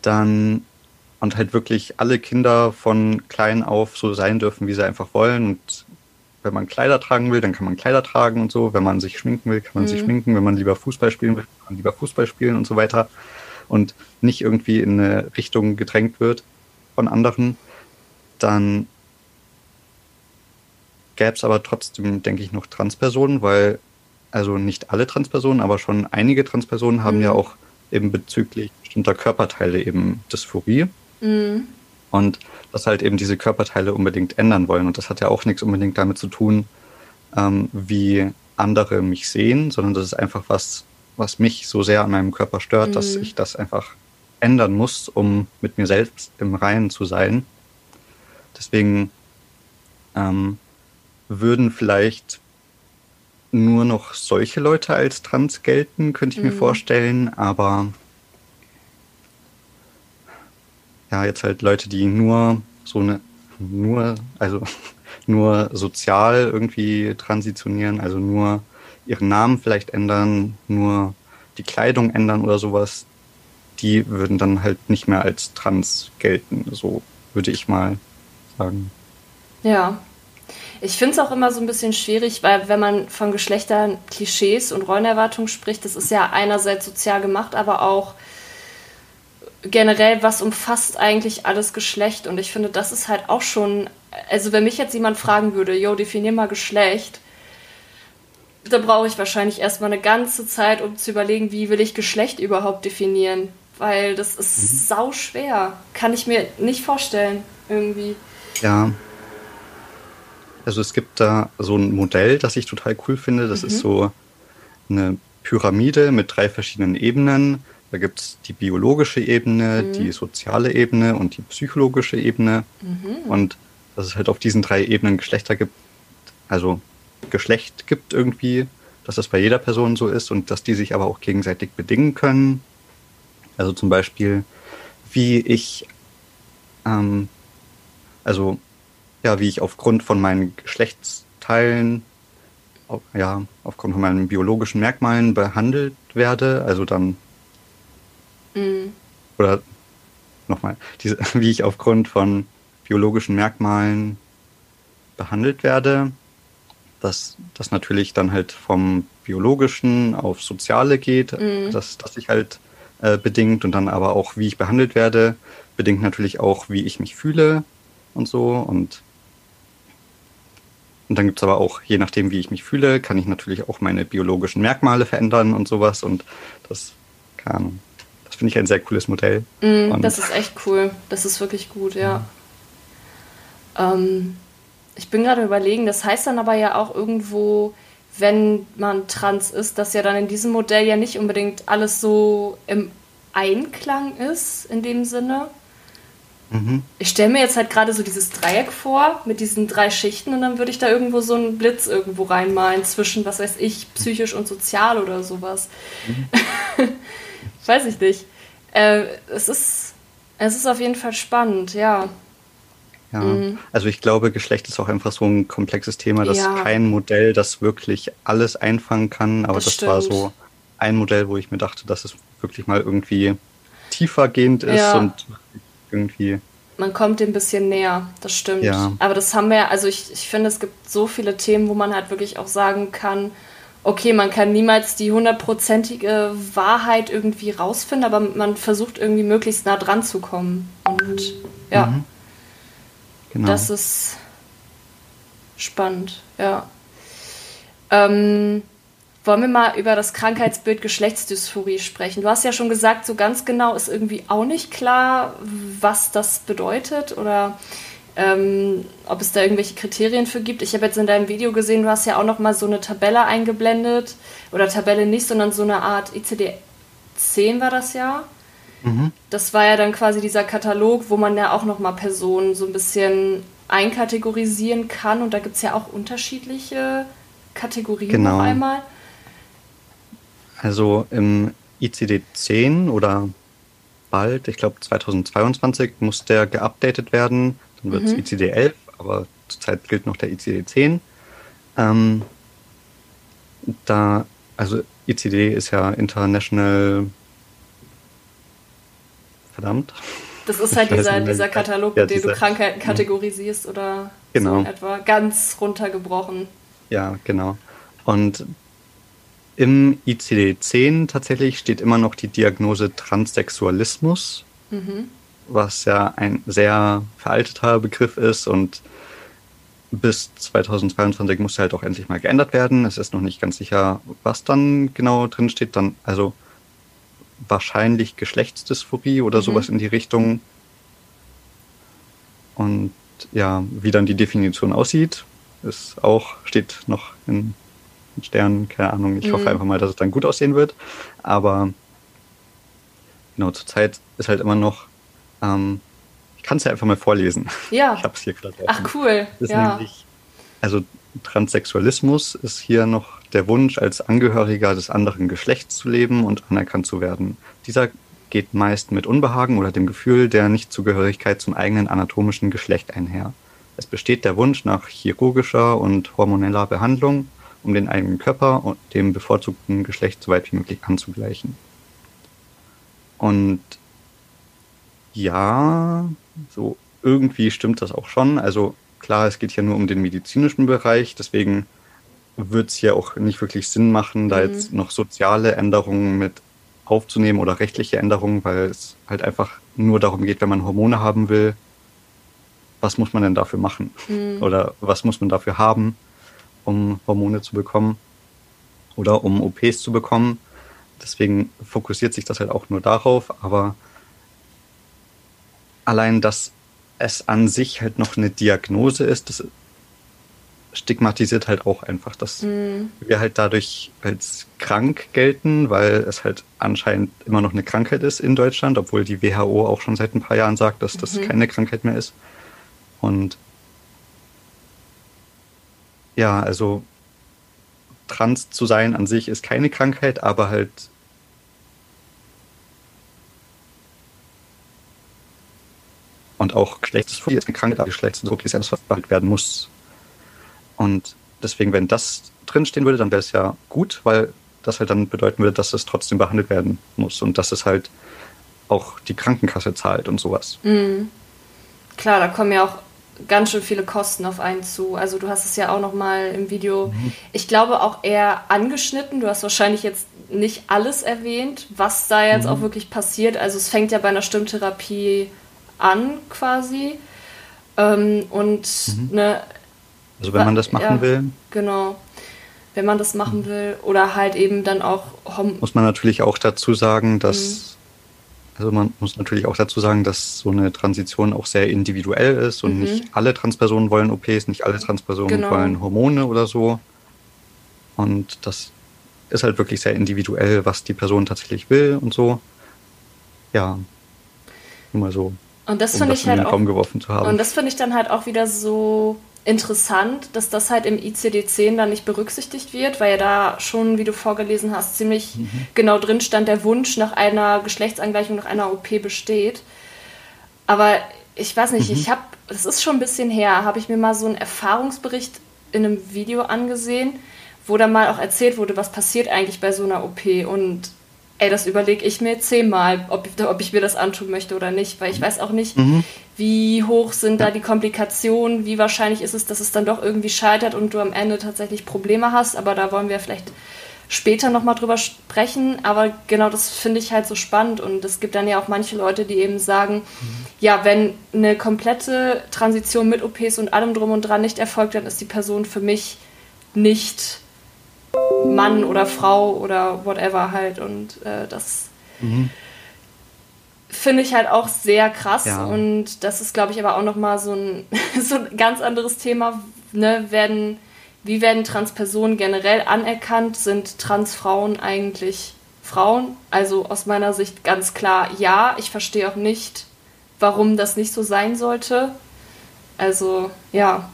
dann und halt wirklich alle Kinder von klein auf so sein dürfen, wie sie einfach wollen. Und wenn man Kleider tragen will, dann kann man Kleider tragen und so. Wenn man sich schminken will, kann man mhm. sich schminken. Wenn man lieber Fußball spielen will, kann man lieber Fußball spielen und so weiter. Und nicht irgendwie in eine Richtung gedrängt wird von anderen, dann gäbe es aber trotzdem, denke ich, noch Transpersonen, weil, also nicht alle Transpersonen, aber schon einige Transpersonen haben mhm. ja auch eben bezüglich bestimmter Körperteile eben Dysphorie. Mhm. Und dass halt eben diese Körperteile unbedingt ändern wollen. Und das hat ja auch nichts unbedingt damit zu tun, ähm, wie andere mich sehen, sondern das ist einfach was, was mich so sehr an meinem Körper stört, mhm. dass ich das einfach ändern muss, um mit mir selbst im Reinen zu sein. Deswegen ähm, würden vielleicht nur noch solche Leute als trans gelten, könnte ich mhm. mir vorstellen, aber ja, jetzt halt Leute, die nur so eine, nur, also nur sozial irgendwie transitionieren, also nur ihren Namen vielleicht ändern, nur die Kleidung ändern oder sowas, die würden dann halt nicht mehr als trans gelten, so würde ich mal sagen. Ja. Ich finde es auch immer so ein bisschen schwierig, weil wenn man von Geschlechtern Klischees und Rollenerwartungen spricht, das ist ja einerseits sozial gemacht, aber auch generell, was umfasst eigentlich alles Geschlecht? Und ich finde, das ist halt auch schon, also wenn mich jetzt jemand fragen würde, yo, definier mal Geschlecht, da brauche ich wahrscheinlich erstmal eine ganze Zeit, um zu überlegen, wie will ich Geschlecht überhaupt definieren. Weil das ist mhm. sau schwer. Kann ich mir nicht vorstellen, irgendwie. Ja. Also es gibt da so ein Modell, das ich total cool finde. Das mhm. ist so eine Pyramide mit drei verschiedenen Ebenen da gibt es die biologische Ebene, mhm. die soziale Ebene und die psychologische Ebene. Mhm. Und dass es halt auf diesen drei Ebenen Geschlechter gibt, also Geschlecht gibt irgendwie, dass das bei jeder Person so ist und dass die sich aber auch gegenseitig bedingen können. Also zum Beispiel, wie ich, ähm, also ja, wie ich aufgrund von meinen Geschlechtsteilen, ja, aufgrund von meinen biologischen Merkmalen behandelt werde, also dann Mhm. Oder nochmal, diese, wie ich aufgrund von biologischen Merkmalen behandelt werde, dass das natürlich dann halt vom biologischen auf soziale geht, mhm. dass das sich halt äh, bedingt und dann aber auch, wie ich behandelt werde, bedingt natürlich auch, wie ich mich fühle und so und und dann gibt es aber auch, je nachdem, wie ich mich fühle, kann ich natürlich auch meine biologischen Merkmale verändern und sowas und das, keine Ahnung finde ich ein sehr cooles Modell. Mm, das ist echt cool. Das ist wirklich gut, ja. ja. Ähm, ich bin gerade überlegen, das heißt dann aber ja auch irgendwo, wenn man trans ist, dass ja dann in diesem Modell ja nicht unbedingt alles so im Einklang ist, in dem Sinne. Mhm. Ich stelle mir jetzt halt gerade so dieses Dreieck vor mit diesen drei Schichten und dann würde ich da irgendwo so einen Blitz irgendwo reinmalen zwischen, was weiß ich, psychisch und sozial oder sowas. Mhm. weiß ich nicht. Äh, es, ist, es ist auf jeden Fall spannend, ja. Ja, mhm. also ich glaube, Geschlecht ist auch einfach so ein komplexes Thema, dass ja. kein Modell das wirklich alles einfangen kann. Aber das, das war so ein Modell, wo ich mir dachte, dass es wirklich mal irgendwie tiefergehend ist ja. und irgendwie. Man kommt dem ein bisschen näher, das stimmt. Ja. Aber das haben wir, also ich, ich finde, es gibt so viele Themen, wo man halt wirklich auch sagen kann, okay, man kann niemals die hundertprozentige Wahrheit irgendwie rausfinden, aber man versucht irgendwie möglichst nah dran zu kommen. Und ja. Mhm. Genau. Das ist spannend, ja. Ähm, wollen wir mal über das Krankheitsbild Geschlechtsdysphorie sprechen? Du hast ja schon gesagt, so ganz genau ist irgendwie auch nicht klar, was das bedeutet oder ähm, ob es da irgendwelche Kriterien für gibt. Ich habe jetzt in deinem Video gesehen, du hast ja auch noch mal so eine Tabelle eingeblendet oder Tabelle nicht, sondern so eine Art ICD-10 war das ja. Mhm. Das war ja dann quasi dieser Katalog, wo man ja auch nochmal Personen so ein bisschen einkategorisieren kann. Und da gibt es ja auch unterschiedliche Kategorien genau. noch einmal. Also im ICD-10 oder bald, ich glaube 2022, muss der geupdatet werden. Dann wird es mhm. ICD-11, aber zurzeit gilt noch der ICD-10. Ähm, da, also ICD ist ja International verdammt. Das ist halt dieser, dieser Katalog, ja, mit dem du Krankheiten kategorisierst oder genau. so etwa. Ganz runtergebrochen. Ja, genau. Und im ICD-10 tatsächlich steht immer noch die Diagnose Transsexualismus, mhm. Was ja ein sehr veralteter Begriff ist und bis 2022 muss halt auch endlich mal geändert werden. Es ist noch nicht ganz sicher, was dann genau drin steht. Dann, also wahrscheinlich Geschlechtsdysphorie oder mhm. sowas in die Richtung. Und ja, wie dann die Definition aussieht, ist auch, steht noch in Sternen, keine Ahnung. Ich mhm. hoffe einfach mal, dass es dann gut aussehen wird. Aber genau, zurzeit ist halt immer noch, ähm, ich kann es ja einfach mal vorlesen. Ja. Ich habe es hier gerade. Ach cool. Das ja. nämlich, also Transsexualismus ist hier noch der Wunsch, als Angehöriger des anderen Geschlechts zu leben und anerkannt zu werden. Dieser geht meist mit Unbehagen oder dem Gefühl der Nichtzugehörigkeit zum eigenen anatomischen Geschlecht einher. Es besteht der Wunsch nach chirurgischer und hormoneller Behandlung, um den eigenen Körper und dem bevorzugten Geschlecht so weit wie möglich anzugleichen. Und ja, so irgendwie stimmt das auch schon. Also klar, es geht hier nur um den medizinischen Bereich, deswegen wird es hier auch nicht wirklich Sinn machen, da mhm. jetzt noch soziale Änderungen mit aufzunehmen oder rechtliche Änderungen, weil es halt einfach nur darum geht, wenn man Hormone haben will, was muss man denn dafür machen? Mhm. Oder was muss man dafür haben, um Hormone zu bekommen oder um OPs zu bekommen? Deswegen fokussiert sich das halt auch nur darauf, aber allein, dass es an sich halt noch eine Diagnose ist, das stigmatisiert halt auch einfach, dass mhm. wir halt dadurch als krank gelten, weil es halt anscheinend immer noch eine Krankheit ist in Deutschland, obwohl die WHO auch schon seit ein paar Jahren sagt, dass das mhm. keine Krankheit mehr ist. Und ja, also trans zu sein an sich ist keine Krankheit, aber halt und auch Geschlechtsphobie ist eine Krankheit, aber Geschlechtsphobie ist etwas, was behandelt werden muss und deswegen, wenn das drinstehen würde, dann wäre es ja gut, weil das halt dann bedeuten würde, dass es trotzdem behandelt werden muss und dass es halt auch die Krankenkasse zahlt und sowas. Mhm. Klar, da kommen ja auch ganz schön viele Kosten auf einen zu. Also du hast es ja auch noch mal im Video, mhm. ich glaube auch eher angeschnitten. Du hast wahrscheinlich jetzt nicht alles erwähnt, was da jetzt mhm. auch wirklich passiert. Also es fängt ja bei einer Stimmtherapie an quasi. Ähm, und mhm. ne, also wenn man das machen ja, will. Genau. Wenn man das machen will. Oder halt eben dann auch. Muss man natürlich auch dazu sagen, dass Also man muss natürlich auch dazu sagen, dass so eine Transition auch sehr individuell ist und mhm. nicht alle Transpersonen wollen OPs, nicht alle Transpersonen genau. wollen Hormone oder so. Und das ist halt wirklich sehr individuell, was die Person tatsächlich will und so. Ja, nur mal so. Und das um finde ich halt auch, geworfen zu haben. Und das finde ich dann halt auch wieder so interessant, dass das halt im ICD-10 dann nicht berücksichtigt wird, weil ja da schon, wie du vorgelesen hast, ziemlich mhm. genau drin stand, der Wunsch nach einer Geschlechtsangleichung, nach einer OP besteht. Aber ich weiß nicht, mhm. ich habe, das ist schon ein bisschen her, habe ich mir mal so einen Erfahrungsbericht in einem Video angesehen, wo dann mal auch erzählt wurde, was passiert eigentlich bei so einer OP und ey, das überlege ich mir zehnmal, ob, ob ich mir das antun möchte oder nicht, weil ich weiß auch nicht, mhm. wie hoch sind da die Komplikationen, wie wahrscheinlich ist es, dass es dann doch irgendwie scheitert und du am Ende tatsächlich Probleme hast, aber da wollen wir vielleicht später nochmal drüber sprechen, aber genau das finde ich halt so spannend und es gibt dann ja auch manche Leute, die eben sagen, mhm. ja, wenn eine komplette Transition mit OPs und allem drum und dran nicht erfolgt, dann ist die Person für mich nicht Mann oder Frau oder whatever halt. Und äh, das mhm. finde ich halt auch sehr krass. Ja. Und das ist, glaube ich, aber auch nochmal so ein, so ein ganz anderes Thema. Ne? Werden, wie werden Transpersonen generell anerkannt? Sind Transfrauen eigentlich Frauen? Also aus meiner Sicht ganz klar ja. Ich verstehe auch nicht, warum das nicht so sein sollte. Also ja,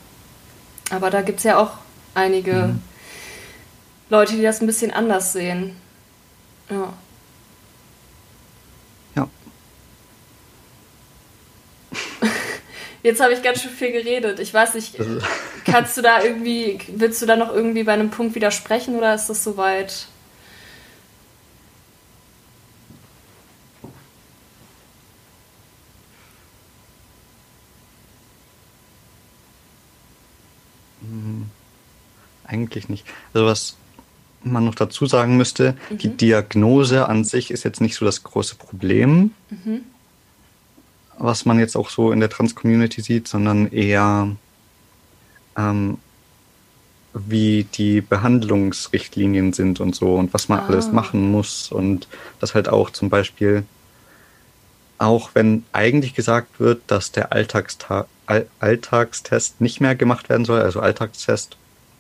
aber da gibt es ja auch einige mhm. Leute, die das ein bisschen anders sehen. Ja. Ja. Jetzt habe ich ganz schön viel geredet. Ich weiß nicht, kannst du da irgendwie, willst du da noch irgendwie bei einem Punkt widersprechen oder ist das soweit? Hm, eigentlich nicht. Also was man noch dazu sagen müsste, mhm. die Diagnose an sich ist jetzt nicht so das große Problem, mhm. was man jetzt auch so in der Trans-Community sieht, sondern eher ähm, wie die Behandlungsrichtlinien sind und so und was man ah. alles machen muss und das halt auch zum Beispiel, auch wenn eigentlich gesagt wird, dass der Alltagsta Alltagstest nicht mehr gemacht werden soll, also Alltagstest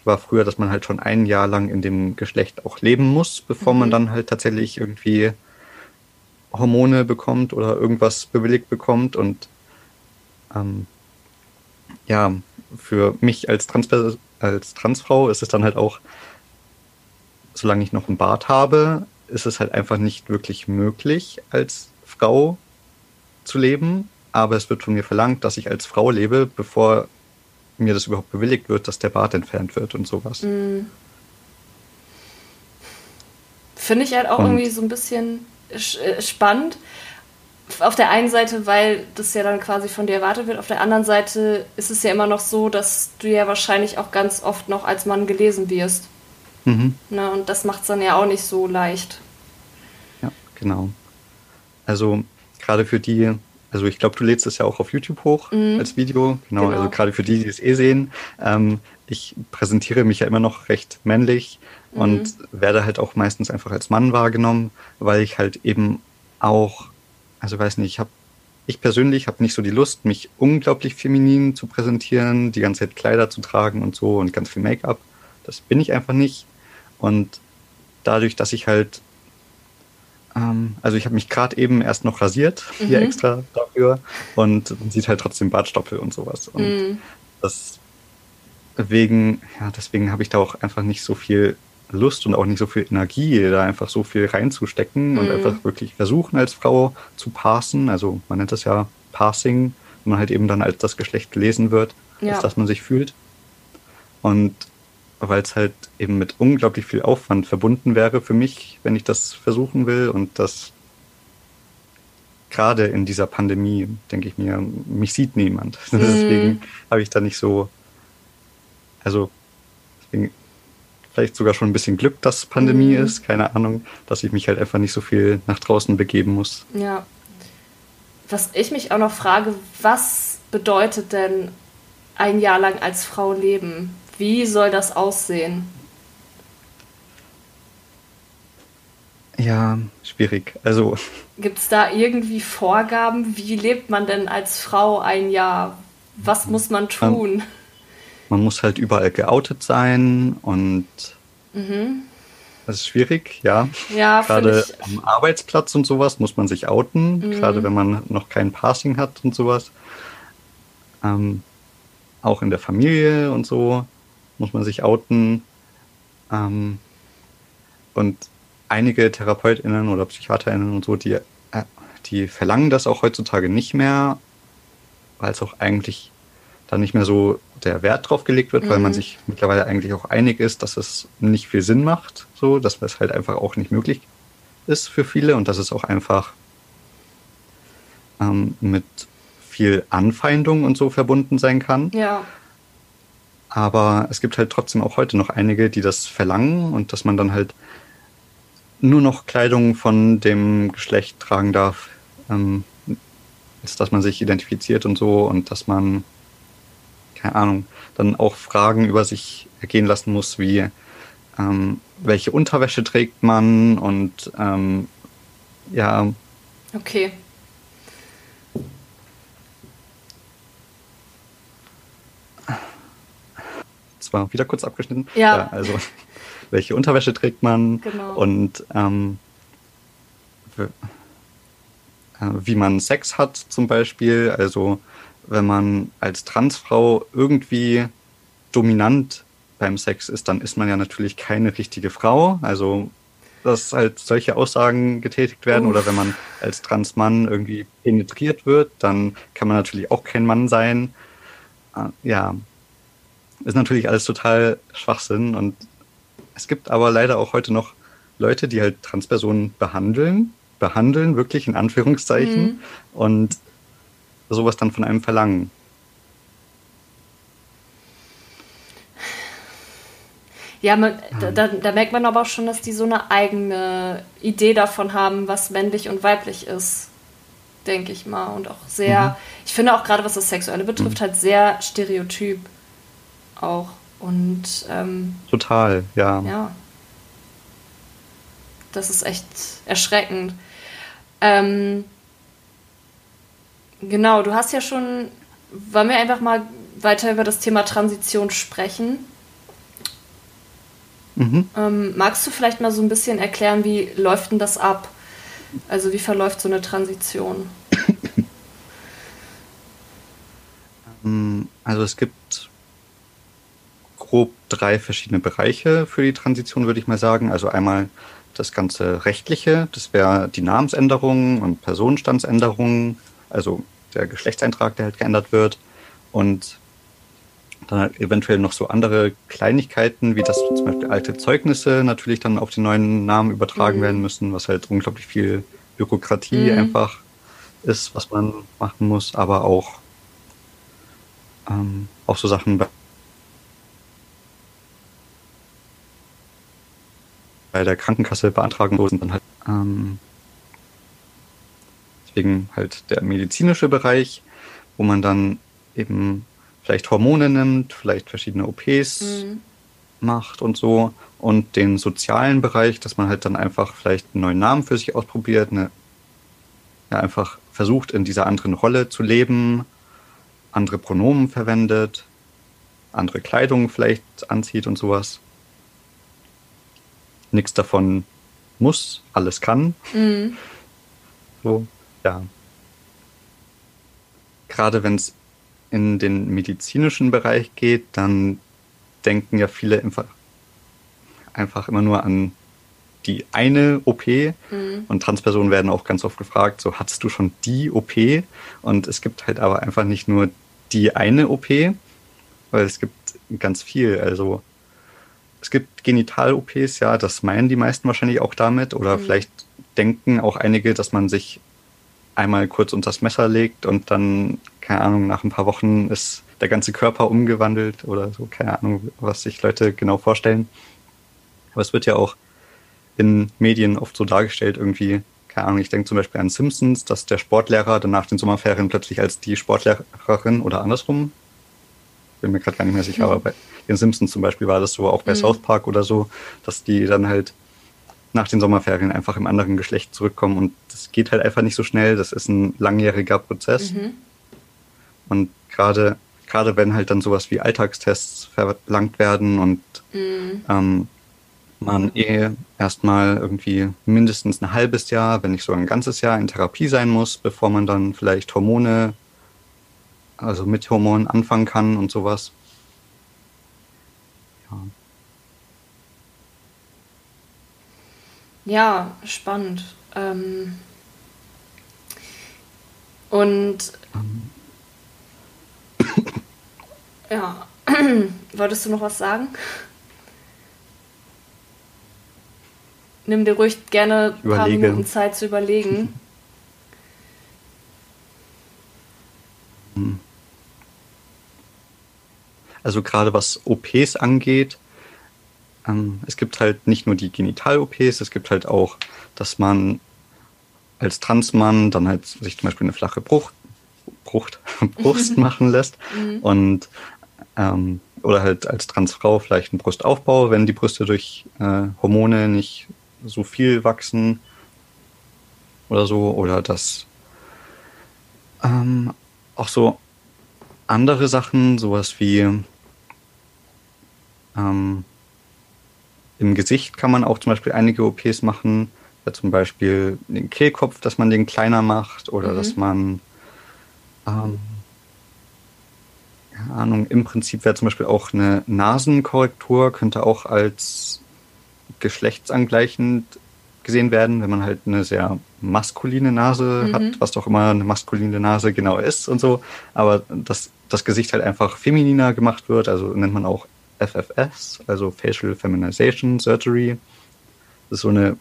war früher, dass man halt schon ein Jahr lang in dem Geschlecht auch leben muss, bevor mhm. man dann halt tatsächlich irgendwie Hormone bekommt oder irgendwas bewilligt bekommt. Und ähm, ja, für mich als, Trans als Transfrau ist es dann halt auch, solange ich noch einen Bart habe, ist es halt einfach nicht wirklich möglich, als Frau zu leben. Aber es wird von mir verlangt, dass ich als Frau lebe, bevor mir das überhaupt bewilligt wird, dass der Bart entfernt wird und sowas. Mhm. Finde ich halt auch und irgendwie so ein bisschen äh, spannend. Auf der einen Seite, weil das ja dann quasi von dir erwartet wird, auf der anderen Seite ist es ja immer noch so, dass du ja wahrscheinlich auch ganz oft noch als Mann gelesen wirst. Mhm. Na, und das macht es dann ja auch nicht so leicht. Ja, genau. Also gerade für die, also ich glaube, du lädst es ja auch auf YouTube hoch mhm. als Video. Genau, genau, also gerade für die, die es eh sehen. Ähm, ich präsentiere mich ja immer noch recht männlich mhm. und werde halt auch meistens einfach als Mann wahrgenommen, weil ich halt eben auch, also weiß nicht, ich habe ich persönlich habe nicht so die Lust, mich unglaublich feminin zu präsentieren, die ganze Zeit Kleider zu tragen und so und ganz viel Make-up. Das bin ich einfach nicht. Und dadurch, dass ich halt ähm, also ich habe mich gerade eben erst noch rasiert, mhm. hier extra dafür. Und man sieht halt trotzdem Bartstoppel und sowas. Und mhm. das deswegen, ja, deswegen habe ich da auch einfach nicht so viel Lust und auch nicht so viel Energie, da einfach so viel reinzustecken mhm. und einfach wirklich versuchen, als Frau zu parsen. Also man nennt das ja Passing, wenn man halt eben dann als das Geschlecht gelesen wird, ja. als das man sich fühlt. Und weil es halt eben mit unglaublich viel Aufwand verbunden wäre für mich, wenn ich das versuchen will. Und das gerade in dieser Pandemie, denke ich mir, mich sieht niemand. Mhm. Deswegen habe ich da nicht so, also deswegen vielleicht sogar schon ein bisschen Glück, dass Pandemie mhm. ist, keine Ahnung, dass ich mich halt einfach nicht so viel nach draußen begeben muss. Ja. Was ich mich auch noch frage, was bedeutet denn ein Jahr lang als Frau leben? Wie soll das aussehen? Ja, schwierig. Also. Gibt es da irgendwie Vorgaben? Wie lebt man denn als Frau ein Jahr? Was muss man tun? Man muss halt überall geoutet sein und mhm. das ist schwierig, ja. Ja, gerade am Arbeitsplatz und sowas muss man sich outen, mhm. gerade wenn man noch kein Passing hat und sowas. Ähm, auch in der Familie und so muss man sich outen. Ähm, und einige TherapeutInnen oder PsychiaterInnen und so, die, äh, die verlangen das auch heutzutage nicht mehr, weil es auch eigentlich da nicht mehr so der Wert drauf gelegt wird, mhm. weil man mhm. sich mittlerweile eigentlich auch einig ist, dass es nicht viel Sinn macht, so, dass es halt einfach auch nicht möglich ist für viele und dass es auch einfach ähm, mit viel Anfeindung und so verbunden sein kann. Ja. Aber es gibt halt trotzdem auch heute noch einige, die das verlangen und dass man dann halt nur noch Kleidung von dem Geschlecht tragen darf, ähm, dass man sich identifiziert und so und dass man, keine Ahnung, dann auch Fragen über sich ergehen lassen muss, wie ähm, welche Unterwäsche trägt man und ähm, ja. Okay. Zwar wieder kurz abgeschnitten. Ja. ja also welche Unterwäsche trägt man genau. und ähm, äh, wie man Sex hat zum Beispiel. Also wenn man als Transfrau irgendwie dominant beim Sex ist, dann ist man ja natürlich keine richtige Frau. Also dass halt solche Aussagen getätigt werden Uff. oder wenn man als Transmann irgendwie penetriert wird, dann kann man natürlich auch kein Mann sein. Äh, ja, ist natürlich alles total Schwachsinn und es gibt aber leider auch heute noch Leute, die halt Transpersonen behandeln, behandeln, wirklich in Anführungszeichen, mhm. und sowas dann von einem verlangen. Ja, man, da, da, merkt man aber auch schon, dass die so eine eigene Idee davon haben, was männlich und weiblich ist, denke ich mal. Und auch sehr, mhm. ich finde auch gerade was das Sexuelle betrifft, mhm. halt sehr stereotyp auch. Und ähm, total, ja. Ja. Das ist echt erschreckend. Ähm, genau, du hast ja schon, wollen wir einfach mal weiter über das Thema Transition sprechen? Mhm. Ähm, magst du vielleicht mal so ein bisschen erklären, wie läuft denn das ab? Also wie verläuft so eine Transition? Ähm, also es gibt grob drei verschiedene Bereiche für die Transition, würde ich mal sagen. Also einmal das ganze rechtliche, das wäre die Namensänderung und Personenstandsänderung, also der Geschlechtseintrag, der halt geändert wird. Und dann halt eventuell noch so andere Kleinigkeiten, wie dass zum Beispiel alte Zeugnisse natürlich dann auf den neuen Namen übertragen mhm. werden müssen, was halt unglaublich viel Bürokratie mhm. einfach ist, was man machen muss, aber auch, ähm, auch so Sachen bei der Krankenkasse beantragen muss. dann halt, ähm, deswegen halt der medizinische Bereich, wo man dann eben vielleicht Hormone nimmt, vielleicht verschiedene OPs mhm. macht und so. Und den sozialen Bereich, dass man halt dann einfach vielleicht einen neuen Namen für sich ausprobiert, eine, ja, einfach versucht, in dieser anderen Rolle zu leben, andere Pronomen verwendet, andere Kleidung vielleicht anzieht und sowas nichts davon muss, alles kann. Mhm. So, ja. Gerade wenn es in den medizinischen Bereich geht, dann denken ja viele einfach, einfach immer nur an die eine OP mhm. und Transpersonen werden auch ganz oft gefragt, so hattest du schon die OP? Und es gibt halt aber einfach nicht nur die eine OP, weil es gibt ganz viel. Also es gibt Genital-OPs, ja, das meinen die meisten wahrscheinlich auch damit. Oder mhm. vielleicht denken auch einige, dass man sich einmal kurz unter das Messer legt und dann, keine Ahnung, nach ein paar Wochen ist der ganze Körper umgewandelt oder so, keine Ahnung, was sich Leute genau vorstellen. Aber es wird ja auch in Medien oft so dargestellt, irgendwie, keine Ahnung, ich denke zum Beispiel an Simpsons, dass der Sportlehrer dann nach den Sommerferien plötzlich als die Sportlehrerin oder andersrum, bin mir gerade gar nicht mehr sicher, mhm. aber bei den Simpsons zum Beispiel war das so, auch bei mhm. South Park oder so, dass die dann halt nach den Sommerferien einfach im anderen Geschlecht zurückkommen und das geht halt einfach nicht so schnell. Das ist ein langjähriger Prozess. Mhm. Und gerade gerade wenn halt dann sowas wie Alltagstests verlangt werden und mhm. ähm, man eh erstmal irgendwie mindestens ein halbes Jahr, wenn nicht sogar ein ganzes Jahr in Therapie sein muss, bevor man dann vielleicht Hormone, also mit Hormonen anfangen kann und sowas. Ja. Ja, spannend. Ähm und ähm. ja, wolltest du noch was sagen? Nimm dir ruhig gerne ein paar Minuten Zeit zu überlegen. Also gerade was OPs angeht, ähm, es gibt halt nicht nur die Genital-OPs, es gibt halt auch, dass man als Transmann dann halt sich zum Beispiel eine flache Brucht, Brucht, Brust machen lässt mhm. und ähm, oder halt als Transfrau vielleicht einen Brustaufbau, wenn die Brüste durch äh, Hormone nicht so viel wachsen oder so, oder dass ähm, auch so andere Sachen, sowas wie ähm, im Gesicht kann man auch zum Beispiel einige OPs machen, ja, zum Beispiel den Kehlkopf, dass man den kleiner macht oder mhm. dass man ähm, keine Ahnung, im Prinzip wäre zum Beispiel auch eine Nasenkorrektur, könnte auch als geschlechtsangleichend gesehen werden, wenn man halt eine sehr maskuline Nase mhm. hat, was doch immer eine maskuline Nase genau ist und so, aber dass das Gesicht halt einfach femininer gemacht wird, also nennt man auch FFS, also Facial Feminization Surgery. Das ist so eine,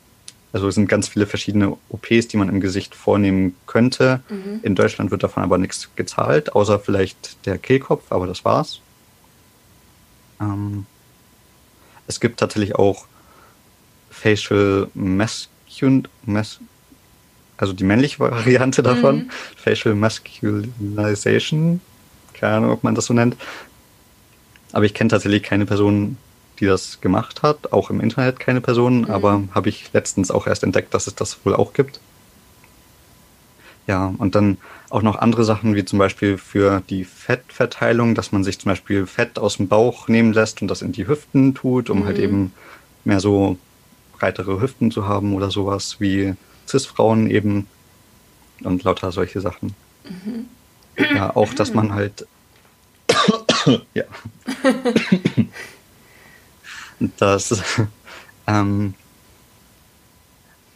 also es sind ganz viele verschiedene OPs, die man im Gesicht vornehmen könnte. Mhm. In Deutschland wird davon aber nichts gezahlt, außer vielleicht der Kehlkopf, aber das war's. Ähm, es gibt tatsächlich auch Facial Masculine, Mas also die männliche Variante davon, mhm. Facial Masculinization, keine Ahnung, ob man das so nennt. Aber ich kenne tatsächlich keine Person, die das gemacht hat, auch im Internet keine Person, mhm. aber habe ich letztens auch erst entdeckt, dass es das wohl auch gibt. Ja, und dann auch noch andere Sachen, wie zum Beispiel für die Fettverteilung, dass man sich zum Beispiel Fett aus dem Bauch nehmen lässt und das in die Hüften tut, um halt mhm. halt eben mehr so breitere Hüften zu haben oder sowas wie Cis-Frauen eben und lauter solche Sachen. Mhm. Ja, auch, dass man halt ja. das ähm,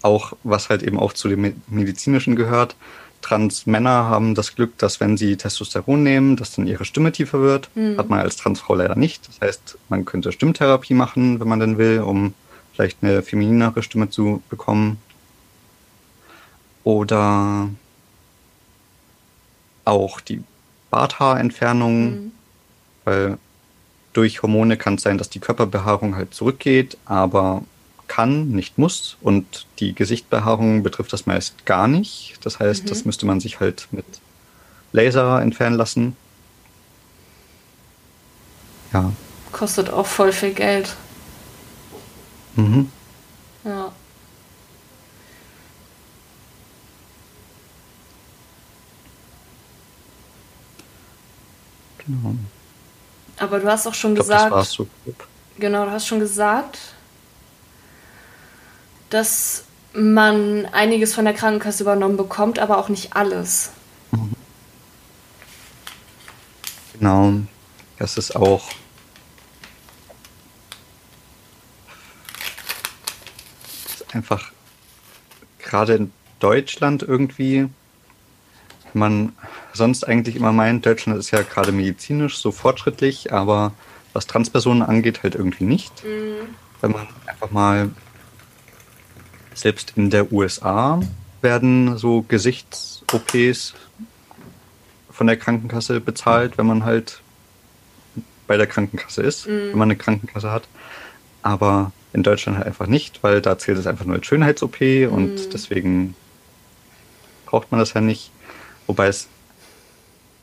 auch, was halt eben auch zu dem medizinischen gehört, Transmänner haben das Glück, dass wenn sie Testosteron nehmen, dass dann ihre Stimme tiefer wird. Mhm. Hat man als Transfrau leider nicht. Das heißt, man könnte Stimmtherapie machen, wenn man denn will, um vielleicht eine femininere Stimme zu bekommen. Oder auch die Barthaarentfernung, mhm. Weil durch Hormone kann es sein, dass die Körperbehaarung halt zurückgeht, aber kann, nicht muss. Und die Gesichtbehaarung betrifft das meist gar nicht. Das heißt, mhm. das müsste man sich halt mit Laser entfernen lassen. Ja. Kostet auch voll viel Geld. Mhm. Ja. Genau. Aber du hast auch schon ich gesagt. Glaub, das so genau, du hast schon gesagt, dass man einiges von der Krankenkasse übernommen bekommt, aber auch nicht alles. Mhm. Genau. Das ist auch einfach gerade in Deutschland irgendwie, man sonst eigentlich immer meint, Deutschland ist ja gerade medizinisch so fortschrittlich, aber was Transpersonen angeht, halt irgendwie nicht. Mhm. Wenn man einfach mal selbst in der USA werden so Gesichts-OPs von der Krankenkasse bezahlt, wenn man halt bei der Krankenkasse ist, mhm. wenn man eine Krankenkasse hat. Aber in Deutschland halt einfach nicht, weil da zählt es einfach nur als Schönheits-OP mhm. und deswegen braucht man das ja nicht. Wobei es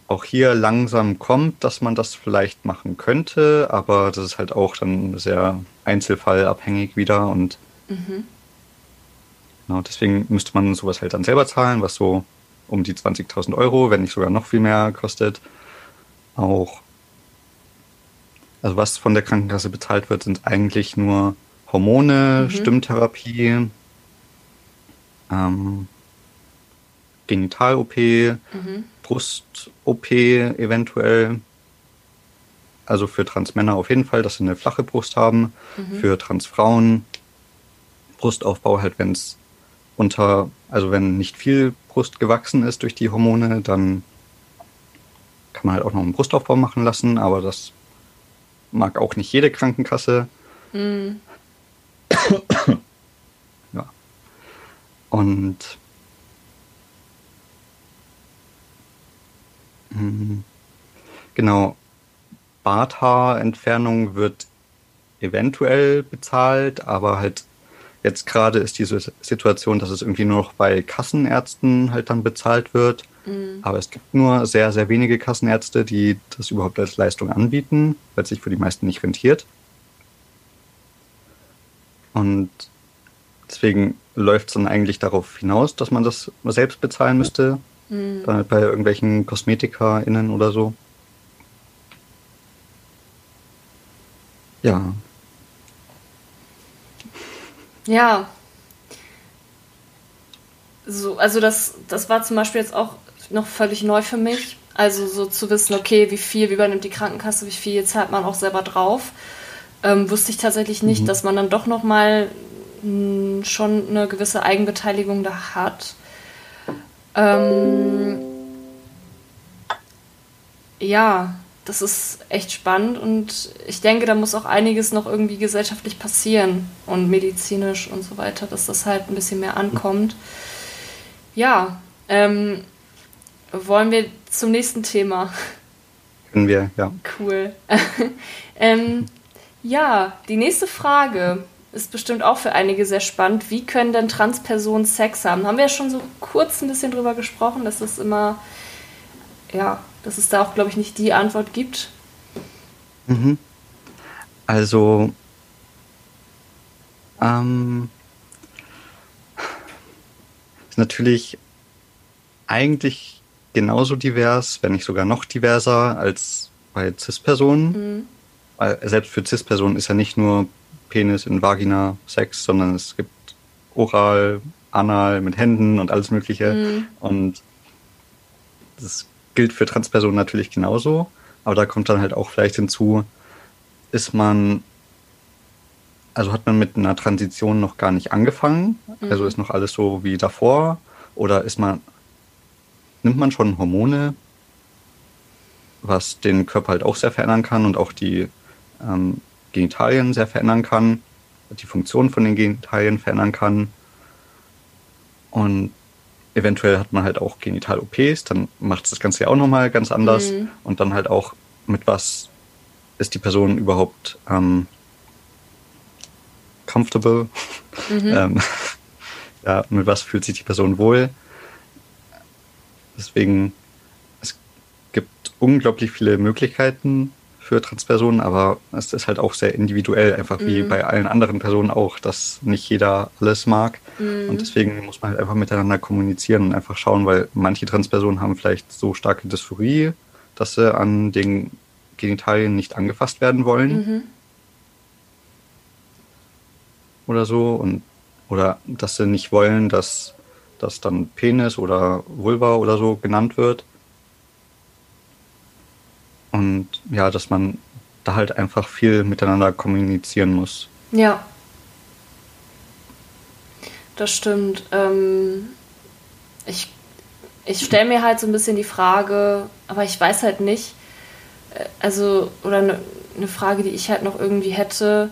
auch hier langsam kommt, dass man das vielleicht machen könnte, aber das ist halt auch dann sehr einzelfallabhängig wieder und mhm. Genau, deswegen müsste man sowas halt dann selber zahlen, was so um die 20.000 Euro, wenn nicht sogar noch viel mehr kostet. Auch, also was von der Krankenkasse bezahlt wird, sind eigentlich nur Hormone, mhm. Stimmtherapie, ähm, Genital-OP, mhm. Brust-OP eventuell. Also für Transmänner auf jeden Fall, dass sie eine flache Brust haben. Mhm. Für Transfrauen Brustaufbau halt, wenn es unter, also wenn nicht viel Brust gewachsen ist durch die Hormone, dann kann man halt auch noch einen Brustaufbau machen lassen, aber das mag auch nicht jede Krankenkasse. Mhm. ja. Und genau, Barthaarentfernung wird eventuell bezahlt, aber halt Jetzt gerade ist diese Situation, dass es irgendwie nur noch bei Kassenärzten halt dann bezahlt wird. Mhm. Aber es gibt nur sehr, sehr wenige Kassenärzte, die das überhaupt als Leistung anbieten, weil es sich für die meisten nicht rentiert. Und deswegen läuft es dann eigentlich darauf hinaus, dass man das selbst bezahlen müsste. Mhm. Dann halt bei irgendwelchen KosmetikerInnen oder so. Ja, ja. So, also das, das war zum Beispiel jetzt auch noch völlig neu für mich. Also so zu wissen, okay, wie viel, wie übernimmt die Krankenkasse, wie viel zahlt man auch selber drauf. Ähm, wusste ich tatsächlich nicht, mhm. dass man dann doch nochmal hm, schon eine gewisse Eigenbeteiligung da hat. Ähm, ja, das ist echt spannend und ich denke, da muss auch einiges noch irgendwie gesellschaftlich passieren und medizinisch und so weiter, dass das halt ein bisschen mehr ankommt. Ja, ähm, wollen wir zum nächsten Thema? Können wir, ja. Cool. ähm, ja, die nächste Frage ist bestimmt auch für einige sehr spannend. Wie können denn Transpersonen Sex haben? Haben wir ja schon so kurz ein bisschen drüber gesprochen, dass das immer, ja, dass es da auch, glaube ich, nicht die Antwort gibt? Mhm. Also, ähm, ist natürlich eigentlich genauso divers, wenn nicht sogar noch diverser als bei CIS-Personen. Mhm. Selbst für CIS-Personen ist ja nicht nur Penis in Vagina Sex, sondern es gibt Oral, Anal mit Händen und alles Mögliche. Mhm. Und das gilt für Transpersonen natürlich genauso, aber da kommt dann halt auch vielleicht hinzu, ist man, also hat man mit einer Transition noch gar nicht angefangen, mhm. also ist noch alles so wie davor, oder ist man, nimmt man schon Hormone, was den Körper halt auch sehr verändern kann und auch die ähm, Genitalien sehr verändern kann, die Funktion von den Genitalien verändern kann. Und eventuell hat man halt auch Genital-OPs, dann macht es das Ganze ja auch nochmal ganz anders. Mhm. Und dann halt auch, mit was ist die Person überhaupt ähm, comfortable? Mhm. ähm, ja, mit was fühlt sich die Person wohl? Deswegen, es gibt unglaublich viele Möglichkeiten, für Transpersonen, aber es ist halt auch sehr individuell, einfach wie mhm. bei allen anderen Personen auch, dass nicht jeder alles mag. Mhm. Und deswegen muss man halt einfach miteinander kommunizieren und einfach schauen, weil manche Transpersonen haben vielleicht so starke Dysphorie, dass sie an den Genitalien nicht angefasst werden wollen. Mhm. Oder so. Und, oder dass sie nicht wollen, dass das dann Penis oder Vulva oder so genannt wird. Und ja, dass man da halt einfach viel miteinander kommunizieren muss. Ja. Das stimmt. Ähm, ich ich stelle mir halt so ein bisschen die Frage, aber ich weiß halt nicht, äh, also, oder eine ne Frage, die ich halt noch irgendwie hätte.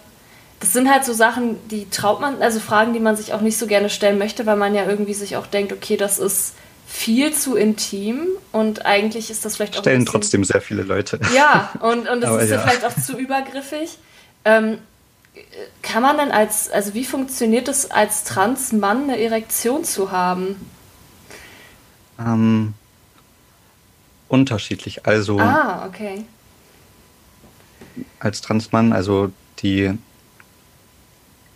Das sind halt so Sachen, die traut man, also Fragen, die man sich auch nicht so gerne stellen möchte, weil man ja irgendwie sich auch denkt, okay, das ist viel zu intim und eigentlich ist das vielleicht auch. Stellen bisschen, trotzdem sehr viele Leute. Ja, und, und das ist ja. vielleicht auch zu übergriffig. Ähm, kann man denn als, also wie funktioniert es als Transmann eine Erektion zu haben? Ähm, unterschiedlich. Also. Ah, okay. Als Transmann, also die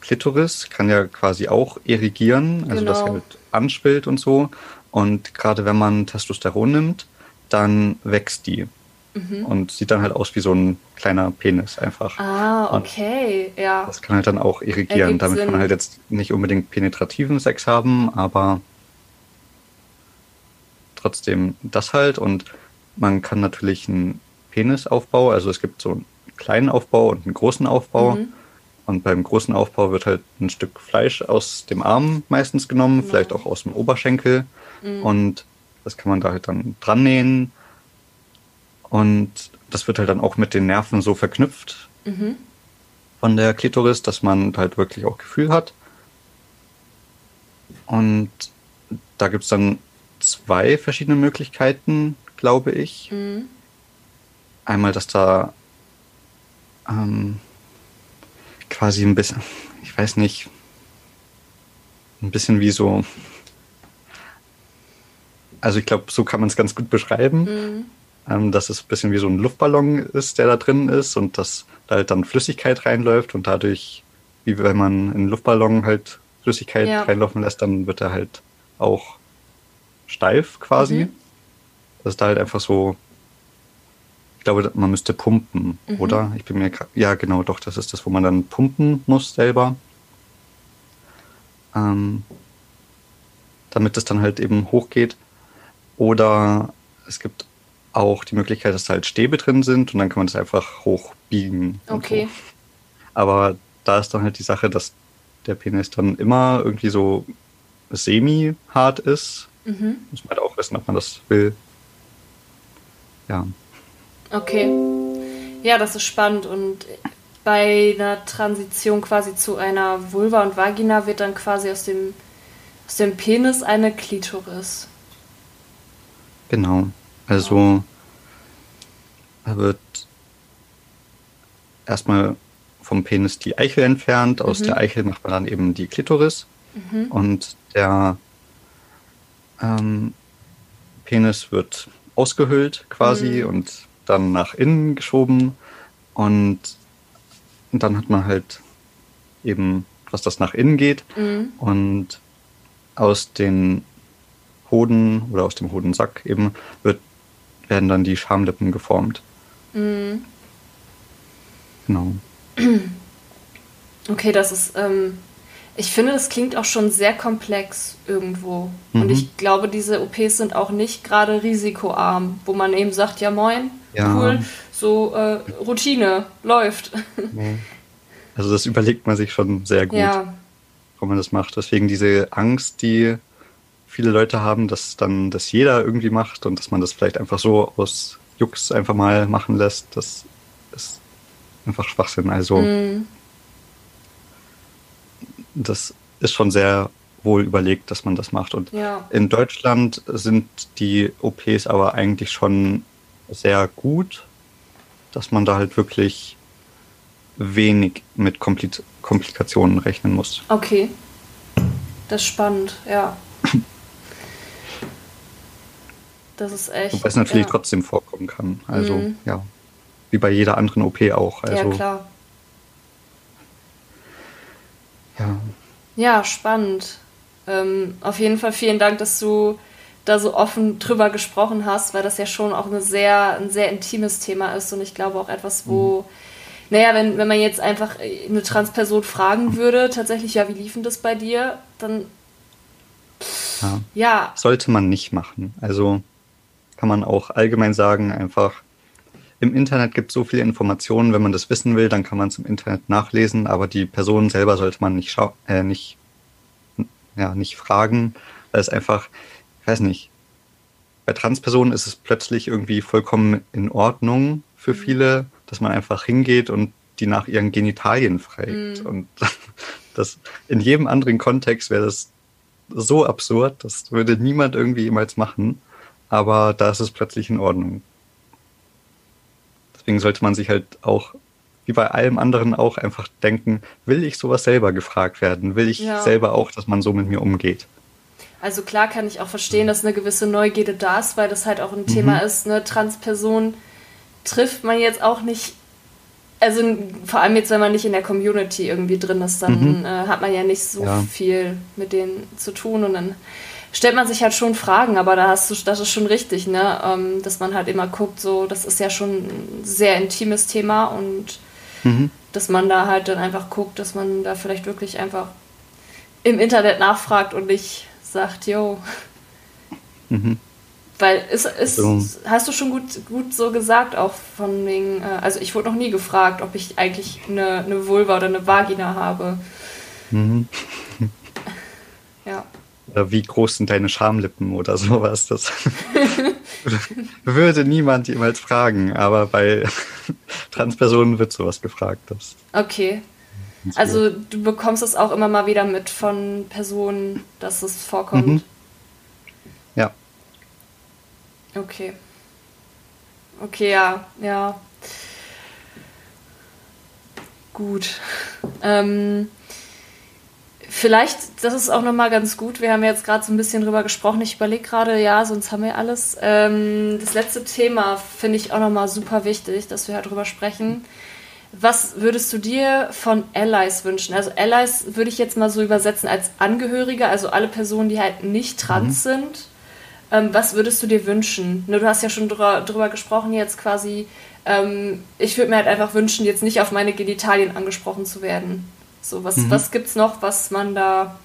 Klitoris kann ja quasi auch irrigieren, also genau. das halt anschwillt und so. Und gerade wenn man Testosteron nimmt, dann wächst die. Mhm. Und sieht dann halt aus wie so ein kleiner Penis einfach. Ah, okay, und ja. Das kann halt dann auch irrigieren. Damit Sinn. kann man halt jetzt nicht unbedingt penetrativen Sex haben, aber trotzdem das halt. Und man kann natürlich einen Penisaufbau, also es gibt so einen kleinen Aufbau und einen großen Aufbau. Mhm. Und beim großen Aufbau wird halt ein Stück Fleisch aus dem Arm meistens genommen, genau. vielleicht auch aus dem Oberschenkel. Mhm. Und das kann man da halt dann dran nähen. Und das wird halt dann auch mit den Nerven so verknüpft mhm. von der Klitoris, dass man halt wirklich auch Gefühl hat. Und da gibt es dann zwei verschiedene Möglichkeiten, glaube ich. Mhm. Einmal, dass da ähm, quasi ein bisschen, ich weiß nicht, ein bisschen wie so, also ich glaube, so kann man es ganz gut beschreiben, mhm. ähm, dass es ein bisschen wie so ein Luftballon ist, der da drin ist und dass da halt dann Flüssigkeit reinläuft und dadurch, wie wenn man in einen Luftballon halt Flüssigkeit ja. reinlaufen lässt, dann wird er halt auch steif quasi. Mhm. Das ist da halt einfach so ich glaube, man müsste pumpen, mhm. oder? Ich bin mir ja genau, doch, das ist das, wo man dann pumpen muss selber. Ähm, damit es dann halt eben hochgeht. Oder es gibt auch die Möglichkeit, dass da halt Stäbe drin sind und dann kann man das einfach hochbiegen. Okay. So. Aber da ist dann halt die Sache, dass der Penis dann immer irgendwie so semi-hart ist. Mhm. Muss man halt auch wissen, ob man das will. Ja. Okay. Ja, das ist spannend. Und bei einer Transition quasi zu einer Vulva und Vagina wird dann quasi aus dem, aus dem Penis eine Klitoris. Genau. Also da wird erstmal vom Penis die Eichel entfernt. Aus mhm. der Eichel macht man dann eben die Klitoris. Mhm. Und der ähm, Penis wird ausgehöhlt quasi mhm. und dann nach innen geschoben und dann hat man halt eben, was das nach innen geht mhm. und aus den Hoden oder aus dem Hodensack eben wird, werden dann die Schamlippen geformt. Mhm. Genau. Okay, das ist ähm, ich finde, das klingt auch schon sehr komplex irgendwo. Mhm. Und ich glaube, diese OPs sind auch nicht gerade risikoarm, wo man eben sagt, ja moin, ja. cool, so äh, Routine, läuft. Also das überlegt man sich schon sehr gut, ja. warum man das macht. Deswegen diese Angst, die viele Leute haben, dass dann das jeder irgendwie macht und dass man das vielleicht einfach so aus Jux einfach mal machen lässt, das ist einfach Schwachsinn. Also mhm das ist schon sehr wohl überlegt, dass man das macht. Und ja. in Deutschland sind die OPs aber eigentlich schon sehr gut, dass man da halt wirklich wenig mit Kompli Komplikationen rechnen muss. Okay. Das ist spannend, ja. Das ist echt. Wobei es natürlich ja. trotzdem vorkommen kann. Also, mhm. ja. Wie bei jeder anderen OP auch. Also, ja, klar. Ja. Ja, spannend. Ähm, auf jeden Fall vielen Dank, dass du da so offen drüber gesprochen hast, weil das ja schon auch eine sehr, ein sehr intimes Thema ist und ich glaube auch etwas, wo, mhm. naja, wenn, wenn man jetzt einfach eine Transperson fragen würde, tatsächlich, ja, wie lief denn das bei dir, dann ja. ja. Sollte man nicht machen. Also kann man auch allgemein sagen, einfach im Internet gibt es so viele Informationen, wenn man das wissen will, dann kann man es im Internet nachlesen, aber die Person selber sollte man nicht, äh, nicht, ja, nicht fragen, weil es einfach, ich weiß nicht, bei Transpersonen ist es plötzlich irgendwie vollkommen in Ordnung für mhm. viele, dass man einfach hingeht und die nach ihren Genitalien fragt. Mhm. Und das in jedem anderen Kontext wäre das so absurd, das würde niemand irgendwie jemals machen. Aber da ist es plötzlich in Ordnung. Deswegen sollte man sich halt auch, wie bei allem anderen auch, einfach denken, will ich sowas selber gefragt werden? Will ich ja. selber auch, dass man so mit mir umgeht? Also klar kann ich auch verstehen, dass eine gewisse Neugierde da ist, weil das halt auch ein mhm. Thema ist. Eine Transperson trifft man jetzt auch nicht also vor allem jetzt, wenn man nicht in der Community irgendwie drin ist, dann mhm. äh, hat man ja nicht so ja. viel mit denen zu tun und dann stellt man sich halt schon Fragen, aber da hast du, das ist schon richtig, ne? Ähm, dass man halt immer guckt, so, das ist ja schon ein sehr intimes Thema und mhm. dass man da halt dann einfach guckt, dass man da vielleicht wirklich einfach im Internet nachfragt und nicht sagt, yo. Mhm. Weil es ist, so. hast du schon gut, gut so gesagt, auch von wegen, äh, also ich wurde noch nie gefragt, ob ich eigentlich eine, eine Vulva oder eine Vagina habe. Mhm. Oder wie groß sind deine Schamlippen oder sowas. Das würde niemand jemals fragen, aber bei Transpersonen wird sowas gefragt. Das okay. Also du bekommst es auch immer mal wieder mit von Personen, dass es vorkommt. Mhm. Ja. Okay. Okay, ja, ja. Gut. Ähm, vielleicht, das ist auch nochmal ganz gut. Wir haben jetzt gerade so ein bisschen drüber gesprochen. Ich überlege gerade, ja, sonst haben wir alles. Ähm, das letzte Thema finde ich auch nochmal super wichtig, dass wir halt drüber sprechen. Was würdest du dir von Allies wünschen? Also Allies würde ich jetzt mal so übersetzen als Angehörige, also alle Personen, die halt nicht trans mhm. sind. Ähm, was würdest du dir wünschen? Ne, du hast ja schon drüber, drüber gesprochen jetzt quasi. Ähm, ich würde mir halt einfach wünschen, jetzt nicht auf meine Genitalien angesprochen zu werden. So, was, mhm. was gibt's noch, was man da,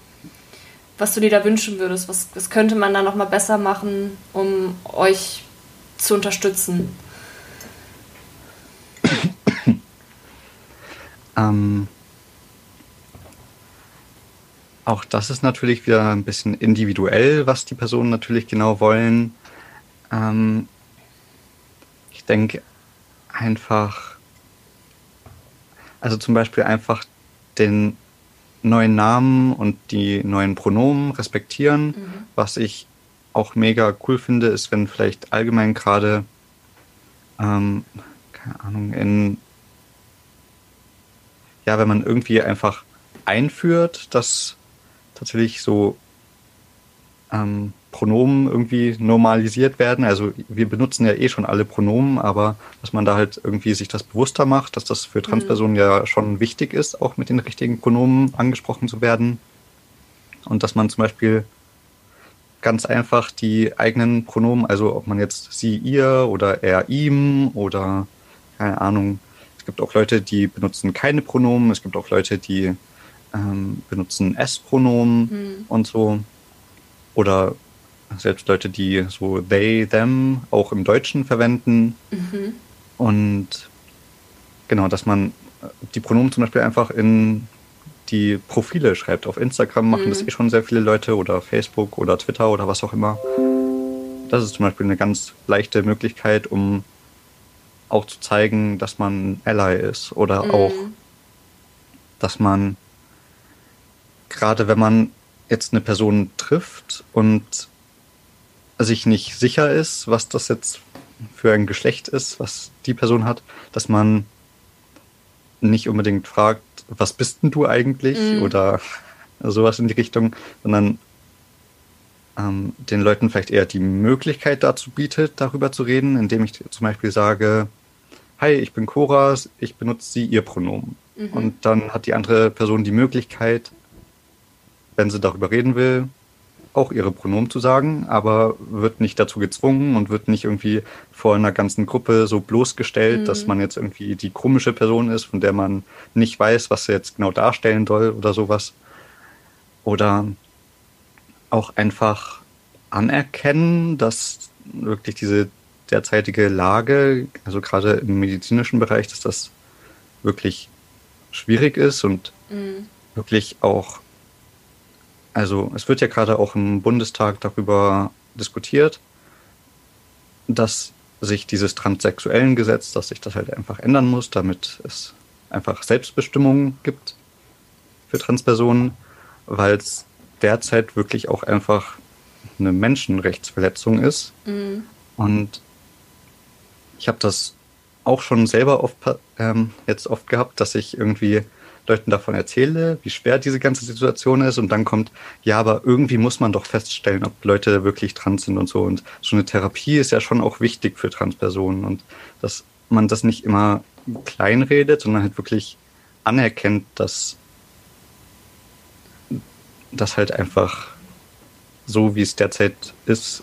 was du dir da wünschen würdest? Was, was könnte man da nochmal besser machen, um euch zu unterstützen? Ähm, auch das ist natürlich wieder ein bisschen individuell, was die Personen natürlich genau wollen. Ähm, ich denke einfach, also zum Beispiel einfach den neuen Namen und die neuen Pronomen respektieren. Mhm. Was ich auch mega cool finde, ist, wenn vielleicht allgemein gerade, ähm, keine Ahnung, in ja, wenn man irgendwie einfach einführt, dass tatsächlich so ähm, Pronomen irgendwie normalisiert werden. Also wir benutzen ja eh schon alle Pronomen, aber dass man da halt irgendwie sich das bewusster macht, dass das für Transpersonen mhm. ja schon wichtig ist, auch mit den richtigen Pronomen angesprochen zu werden. Und dass man zum Beispiel ganz einfach die eigenen Pronomen, also ob man jetzt sie, ihr oder er, ihm oder keine Ahnung, es gibt auch Leute, die benutzen keine Pronomen. Es gibt auch Leute, die ähm, benutzen S-Pronomen mhm. und so. Oder selbst Leute, die so they, them auch im Deutschen verwenden. Mhm. Und genau, dass man die Pronomen zum Beispiel einfach in die Profile schreibt. Auf Instagram machen mhm. das eh schon sehr viele Leute oder Facebook oder Twitter oder was auch immer. Das ist zum Beispiel eine ganz leichte Möglichkeit, um auch zu zeigen, dass man Ally ist oder mhm. auch, dass man gerade wenn man jetzt eine Person trifft und sich nicht sicher ist, was das jetzt für ein Geschlecht ist, was die Person hat, dass man nicht unbedingt fragt, was bist denn du eigentlich mhm. oder sowas in die Richtung, sondern ähm, den Leuten vielleicht eher die Möglichkeit dazu bietet, darüber zu reden, indem ich zum Beispiel sage, hi, ich bin Cora, ich benutze sie, ihr Pronomen. Mhm. Und dann hat die andere Person die Möglichkeit, wenn sie darüber reden will, auch ihre Pronomen zu sagen, aber wird nicht dazu gezwungen und wird nicht irgendwie vor einer ganzen Gruppe so bloßgestellt, mhm. dass man jetzt irgendwie die komische Person ist, von der man nicht weiß, was sie jetzt genau darstellen soll oder sowas. Oder auch einfach anerkennen, dass wirklich diese derzeitige Lage, also gerade im medizinischen Bereich, dass das wirklich schwierig ist und mhm. wirklich auch, also es wird ja gerade auch im Bundestag darüber diskutiert, dass sich dieses transsexuellen Gesetz, dass sich das halt einfach ändern muss, damit es einfach Selbstbestimmung gibt für Transpersonen, weil es derzeit wirklich auch einfach eine Menschenrechtsverletzung ist. Mhm. Und ich habe das auch schon selber oft ähm, jetzt oft gehabt, dass ich irgendwie Leuten davon erzähle, wie schwer diese ganze Situation ist und dann kommt, ja, aber irgendwie muss man doch feststellen, ob Leute wirklich trans sind und so. Und so eine Therapie ist ja schon auch wichtig für Transpersonen und das man das nicht immer kleinredet, sondern halt wirklich anerkennt, dass das halt einfach so, wie es derzeit ist,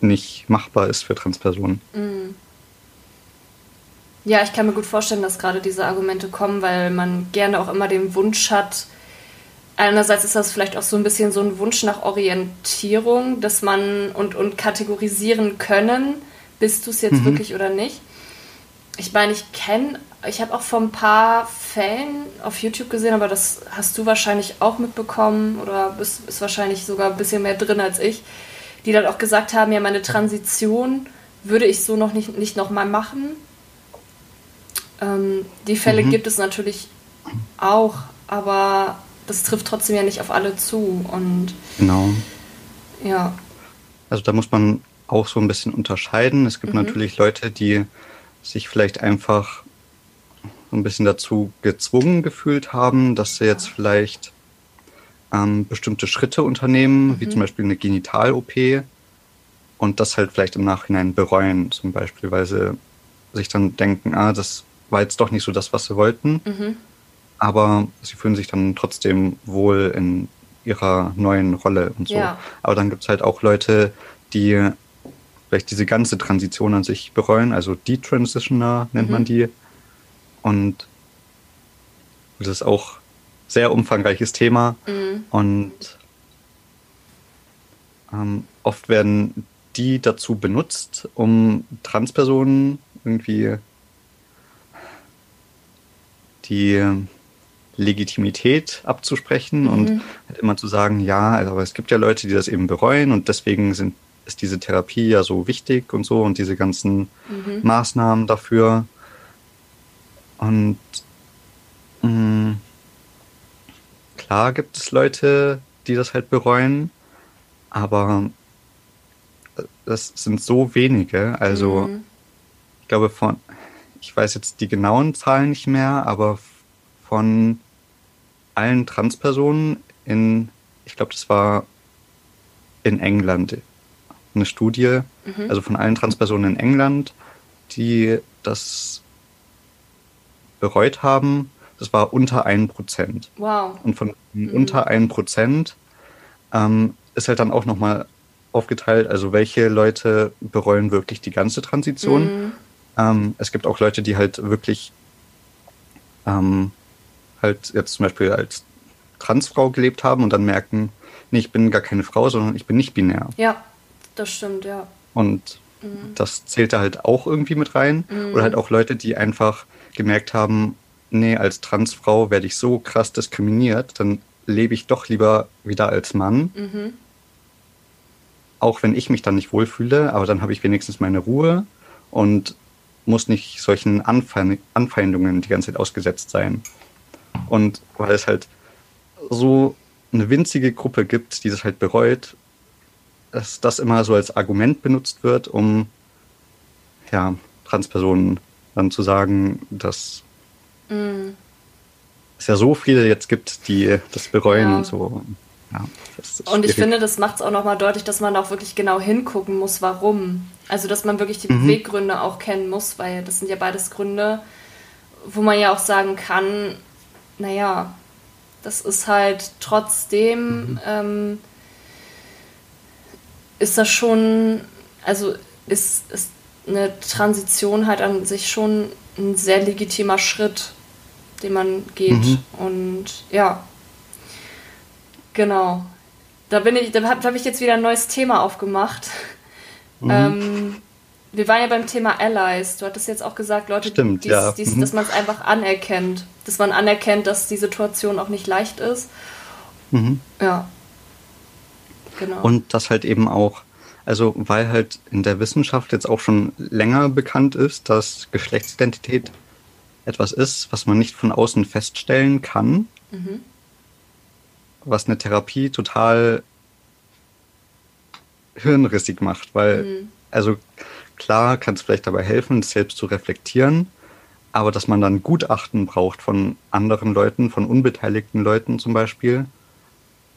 nicht machbar ist für Transpersonen. Mhm. Ja, ich kann mir gut vorstellen, dass gerade diese Argumente kommen, weil man gerne auch immer den Wunsch hat, einerseits ist das vielleicht auch so ein bisschen so ein Wunsch nach Orientierung, dass man und, und kategorisieren können, bist du es jetzt mhm. wirklich oder nicht. Ich meine, ich kenne, ich habe auch vor ein paar Fällen auf YouTube gesehen, aber das hast du wahrscheinlich auch mitbekommen oder bist, bist wahrscheinlich sogar ein bisschen mehr drin als ich, die dann auch gesagt haben, ja, meine Transition würde ich so noch nicht, nicht nochmal machen. Ähm, die Fälle mhm. gibt es natürlich auch, aber das trifft trotzdem ja nicht auf alle zu. Und genau. Ja. Also da muss man auch so ein bisschen unterscheiden. Es gibt mhm. natürlich Leute, die sich vielleicht einfach so ein bisschen dazu gezwungen gefühlt haben, dass sie jetzt vielleicht ähm, bestimmte Schritte unternehmen, mhm. wie zum Beispiel eine Genital-OP und das halt vielleicht im Nachhinein bereuen, zum Beispiel, weil sie sich dann denken, ah, das war jetzt doch nicht so das, was sie wollten. Mhm. Aber sie fühlen sich dann trotzdem wohl in ihrer neuen Rolle und so. Ja. Aber dann gibt es halt auch Leute, die vielleicht diese ganze Transition an sich bereuen, also Detransitioner nennt mhm. man die. Und das ist auch sehr umfangreiches Thema. Mhm. Und ähm, oft werden die dazu benutzt, um Transpersonen irgendwie die Legitimität abzusprechen mhm. und halt immer zu sagen, ja, also, aber es gibt ja Leute, die das eben bereuen und deswegen sind, ist diese Therapie ja so wichtig und so und diese ganzen mhm. Maßnahmen dafür. Und mh, mm, klar gibt es Leute, die das halt bereuen, aber das sind so wenige. Also mhm. ich glaube von, ich weiß jetzt die genauen Zahlen nicht mehr, aber von allen Transpersonen in, ich glaube, das war in England eine Studie, mhm. also von allen Transpersonen in England, die das bereut haben, das war unter 1%. Wow. Und von mhm. unter 1% ähm, ist halt dann auch nochmal aufgeteilt, also welche Leute bereuen wirklich die ganze Transition. Mhm. Ähm, es gibt auch Leute, die halt wirklich ähm, halt jetzt zum Beispiel als Transfrau gelebt haben und dann merken, nee, ich bin gar keine Frau, sondern ich bin nicht binär. Ja, das stimmt, ja. Und mhm. das zählt da halt auch irgendwie mit rein. Mhm. Oder halt auch Leute, die einfach gemerkt haben, nee, als Transfrau werde ich so krass diskriminiert, dann lebe ich doch lieber wieder als Mann. Mhm. Auch wenn ich mich dann nicht wohlfühle, aber dann habe ich wenigstens meine Ruhe und muss nicht solchen Anfeindungen die ganze Zeit ausgesetzt sein. Und weil es halt so eine winzige Gruppe gibt, die das halt bereut, dass das immer so als Argument benutzt wird, um ja, Transpersonen dann zu sagen, dass mm. es ja so viele jetzt gibt, die das bereuen ja. und so. Ja, und ich finde, das macht es auch nochmal deutlich, dass man auch wirklich genau hingucken muss, warum. Also, dass man wirklich die mhm. Beweggründe auch kennen muss, weil das sind ja beides Gründe, wo man ja auch sagen kann, naja, das ist halt trotzdem, mhm. ähm, ist das schon, also ist, ist eine Transition halt an sich schon ein sehr legitimer Schritt, den man geht. Mhm. Und ja, genau. Da bin ich, da habe hab ich jetzt wieder ein neues Thema aufgemacht. Mhm. Ähm, wir waren ja beim Thema Allies. Du hattest jetzt auch gesagt, Leute, Stimmt, dies, ja. dies, mhm. dass man es einfach anerkennt. Dass man anerkennt, dass die Situation auch nicht leicht ist. Mhm. Ja. Genau. Und das halt eben auch, also weil halt in der Wissenschaft jetzt auch schon länger bekannt ist, dass Geschlechtsidentität etwas ist, was man nicht von außen feststellen kann. Mhm. Was eine Therapie total hirnrissig macht, weil, mhm. also Klar kann es vielleicht dabei helfen, es selbst zu reflektieren, aber dass man dann Gutachten braucht von anderen Leuten, von unbeteiligten Leuten zum Beispiel,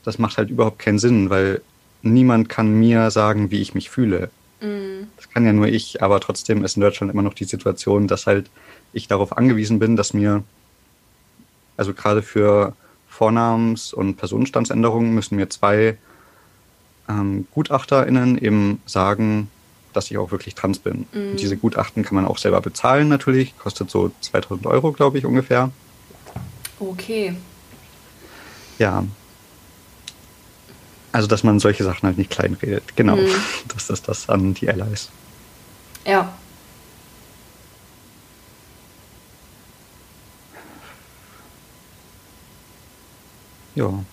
das macht halt überhaupt keinen Sinn, weil niemand kann mir sagen, wie ich mich fühle. Mhm. Das kann ja nur ich, aber trotzdem ist in Deutschland immer noch die Situation, dass halt ich darauf angewiesen bin, dass mir, also gerade für Vornamens- und Personenstandsänderungen müssen mir zwei ähm, GutachterInnen eben sagen, dass ich auch wirklich trans bin. Mhm. diese Gutachten kann man auch selber bezahlen natürlich, kostet so 2000 Euro, glaube ich, ungefähr. Okay. Ja. Also, dass man solche Sachen halt nicht kleinredet. Genau. Mhm. Das ist das an die Allies. Ja. Ja.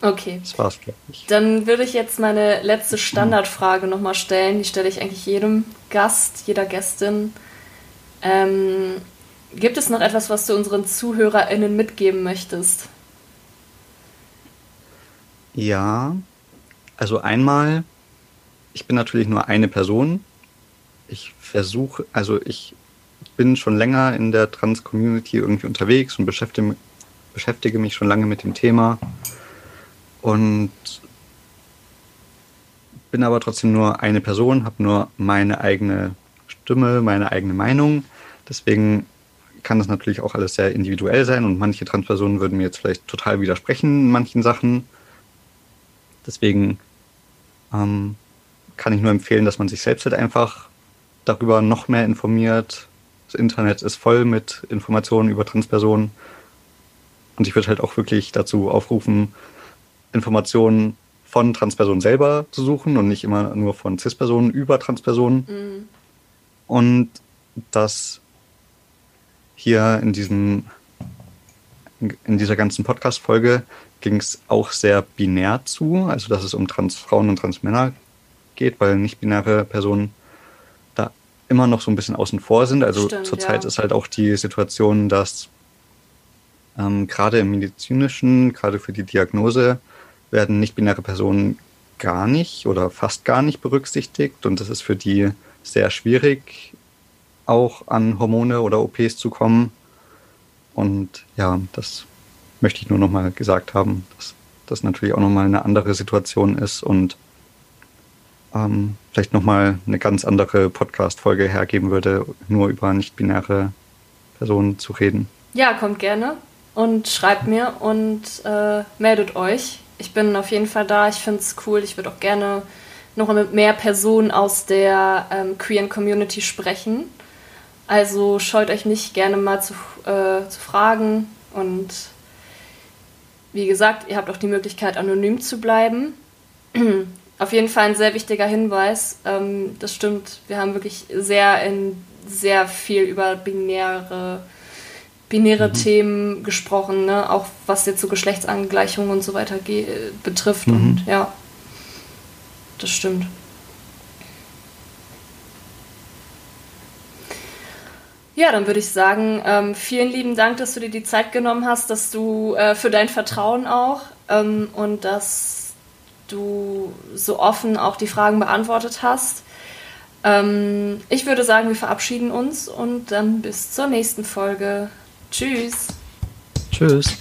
Okay. Das war's, glaube ich. Dann würde ich jetzt meine letzte Standardfrage nochmal stellen. Die stelle ich eigentlich jedem Gast, jeder Gästin. Ähm, gibt es noch etwas, was du unseren ZuhörerInnen mitgeben möchtest? Ja. Also einmal, ich bin natürlich nur eine Person. Ich versuche, also ich bin schon länger in der Trans-Community irgendwie unterwegs und beschäftige, beschäftige mich schon lange mit dem Thema und bin aber trotzdem nur eine Person, habe nur meine eigene Stimme, meine eigene Meinung. Deswegen kann das natürlich auch alles sehr individuell sein und manche Transpersonen würden mir jetzt vielleicht total widersprechen in manchen Sachen. Deswegen ähm, kann ich nur empfehlen, dass man sich selbst halt einfach darüber noch mehr informiert. Das Internet ist voll mit Informationen über Transpersonen. Und ich würde halt auch wirklich dazu aufrufen, Informationen von Transpersonen selber zu suchen und nicht immer nur von Cis-Personen über Transpersonen. Mhm. Und dass hier in diesem in dieser ganzen Podcast-Folge ging es auch sehr binär zu, also dass es um Transfrauen und Transmänner geht, weil nicht-binäre Personen da immer noch so ein bisschen außen vor sind. Also Stimmt, zurzeit ja. ist halt auch die Situation, dass ähm, gerade im medizinischen, gerade für die Diagnose, werden nicht-binäre Personen gar nicht oder fast gar nicht berücksichtigt und das ist für die sehr schwierig, auch an Hormone oder OPs zu kommen. Und ja, das möchte ich nur nochmal gesagt haben, dass das natürlich auch nochmal eine andere Situation ist und ähm, vielleicht nochmal eine ganz andere Podcast-Folge hergeben würde, nur über nicht-binäre Personen zu reden. Ja, kommt gerne und schreibt mir und äh, meldet euch ich bin auf jeden Fall da. Ich finde es cool. Ich würde auch gerne noch mit mehr Personen aus der ähm, queeren Community sprechen. Also scheut euch nicht gerne mal zu, äh, zu fragen. Und wie gesagt, ihr habt auch die Möglichkeit, anonym zu bleiben. auf jeden Fall ein sehr wichtiger Hinweis. Ähm, das stimmt. Wir haben wirklich sehr in sehr viel über binäre binäre mhm. Themen gesprochen, ne? auch was jetzt so Geschlechtsangleichung und so weiter betrifft. Mhm. Und ja, das stimmt. Ja, dann würde ich sagen, ähm, vielen lieben Dank, dass du dir die Zeit genommen hast, dass du äh, für dein Vertrauen auch ähm, und dass du so offen auch die Fragen beantwortet hast. Ähm, ich würde sagen, wir verabschieden uns und dann bis zur nächsten Folge. Tschüss. Tschüss.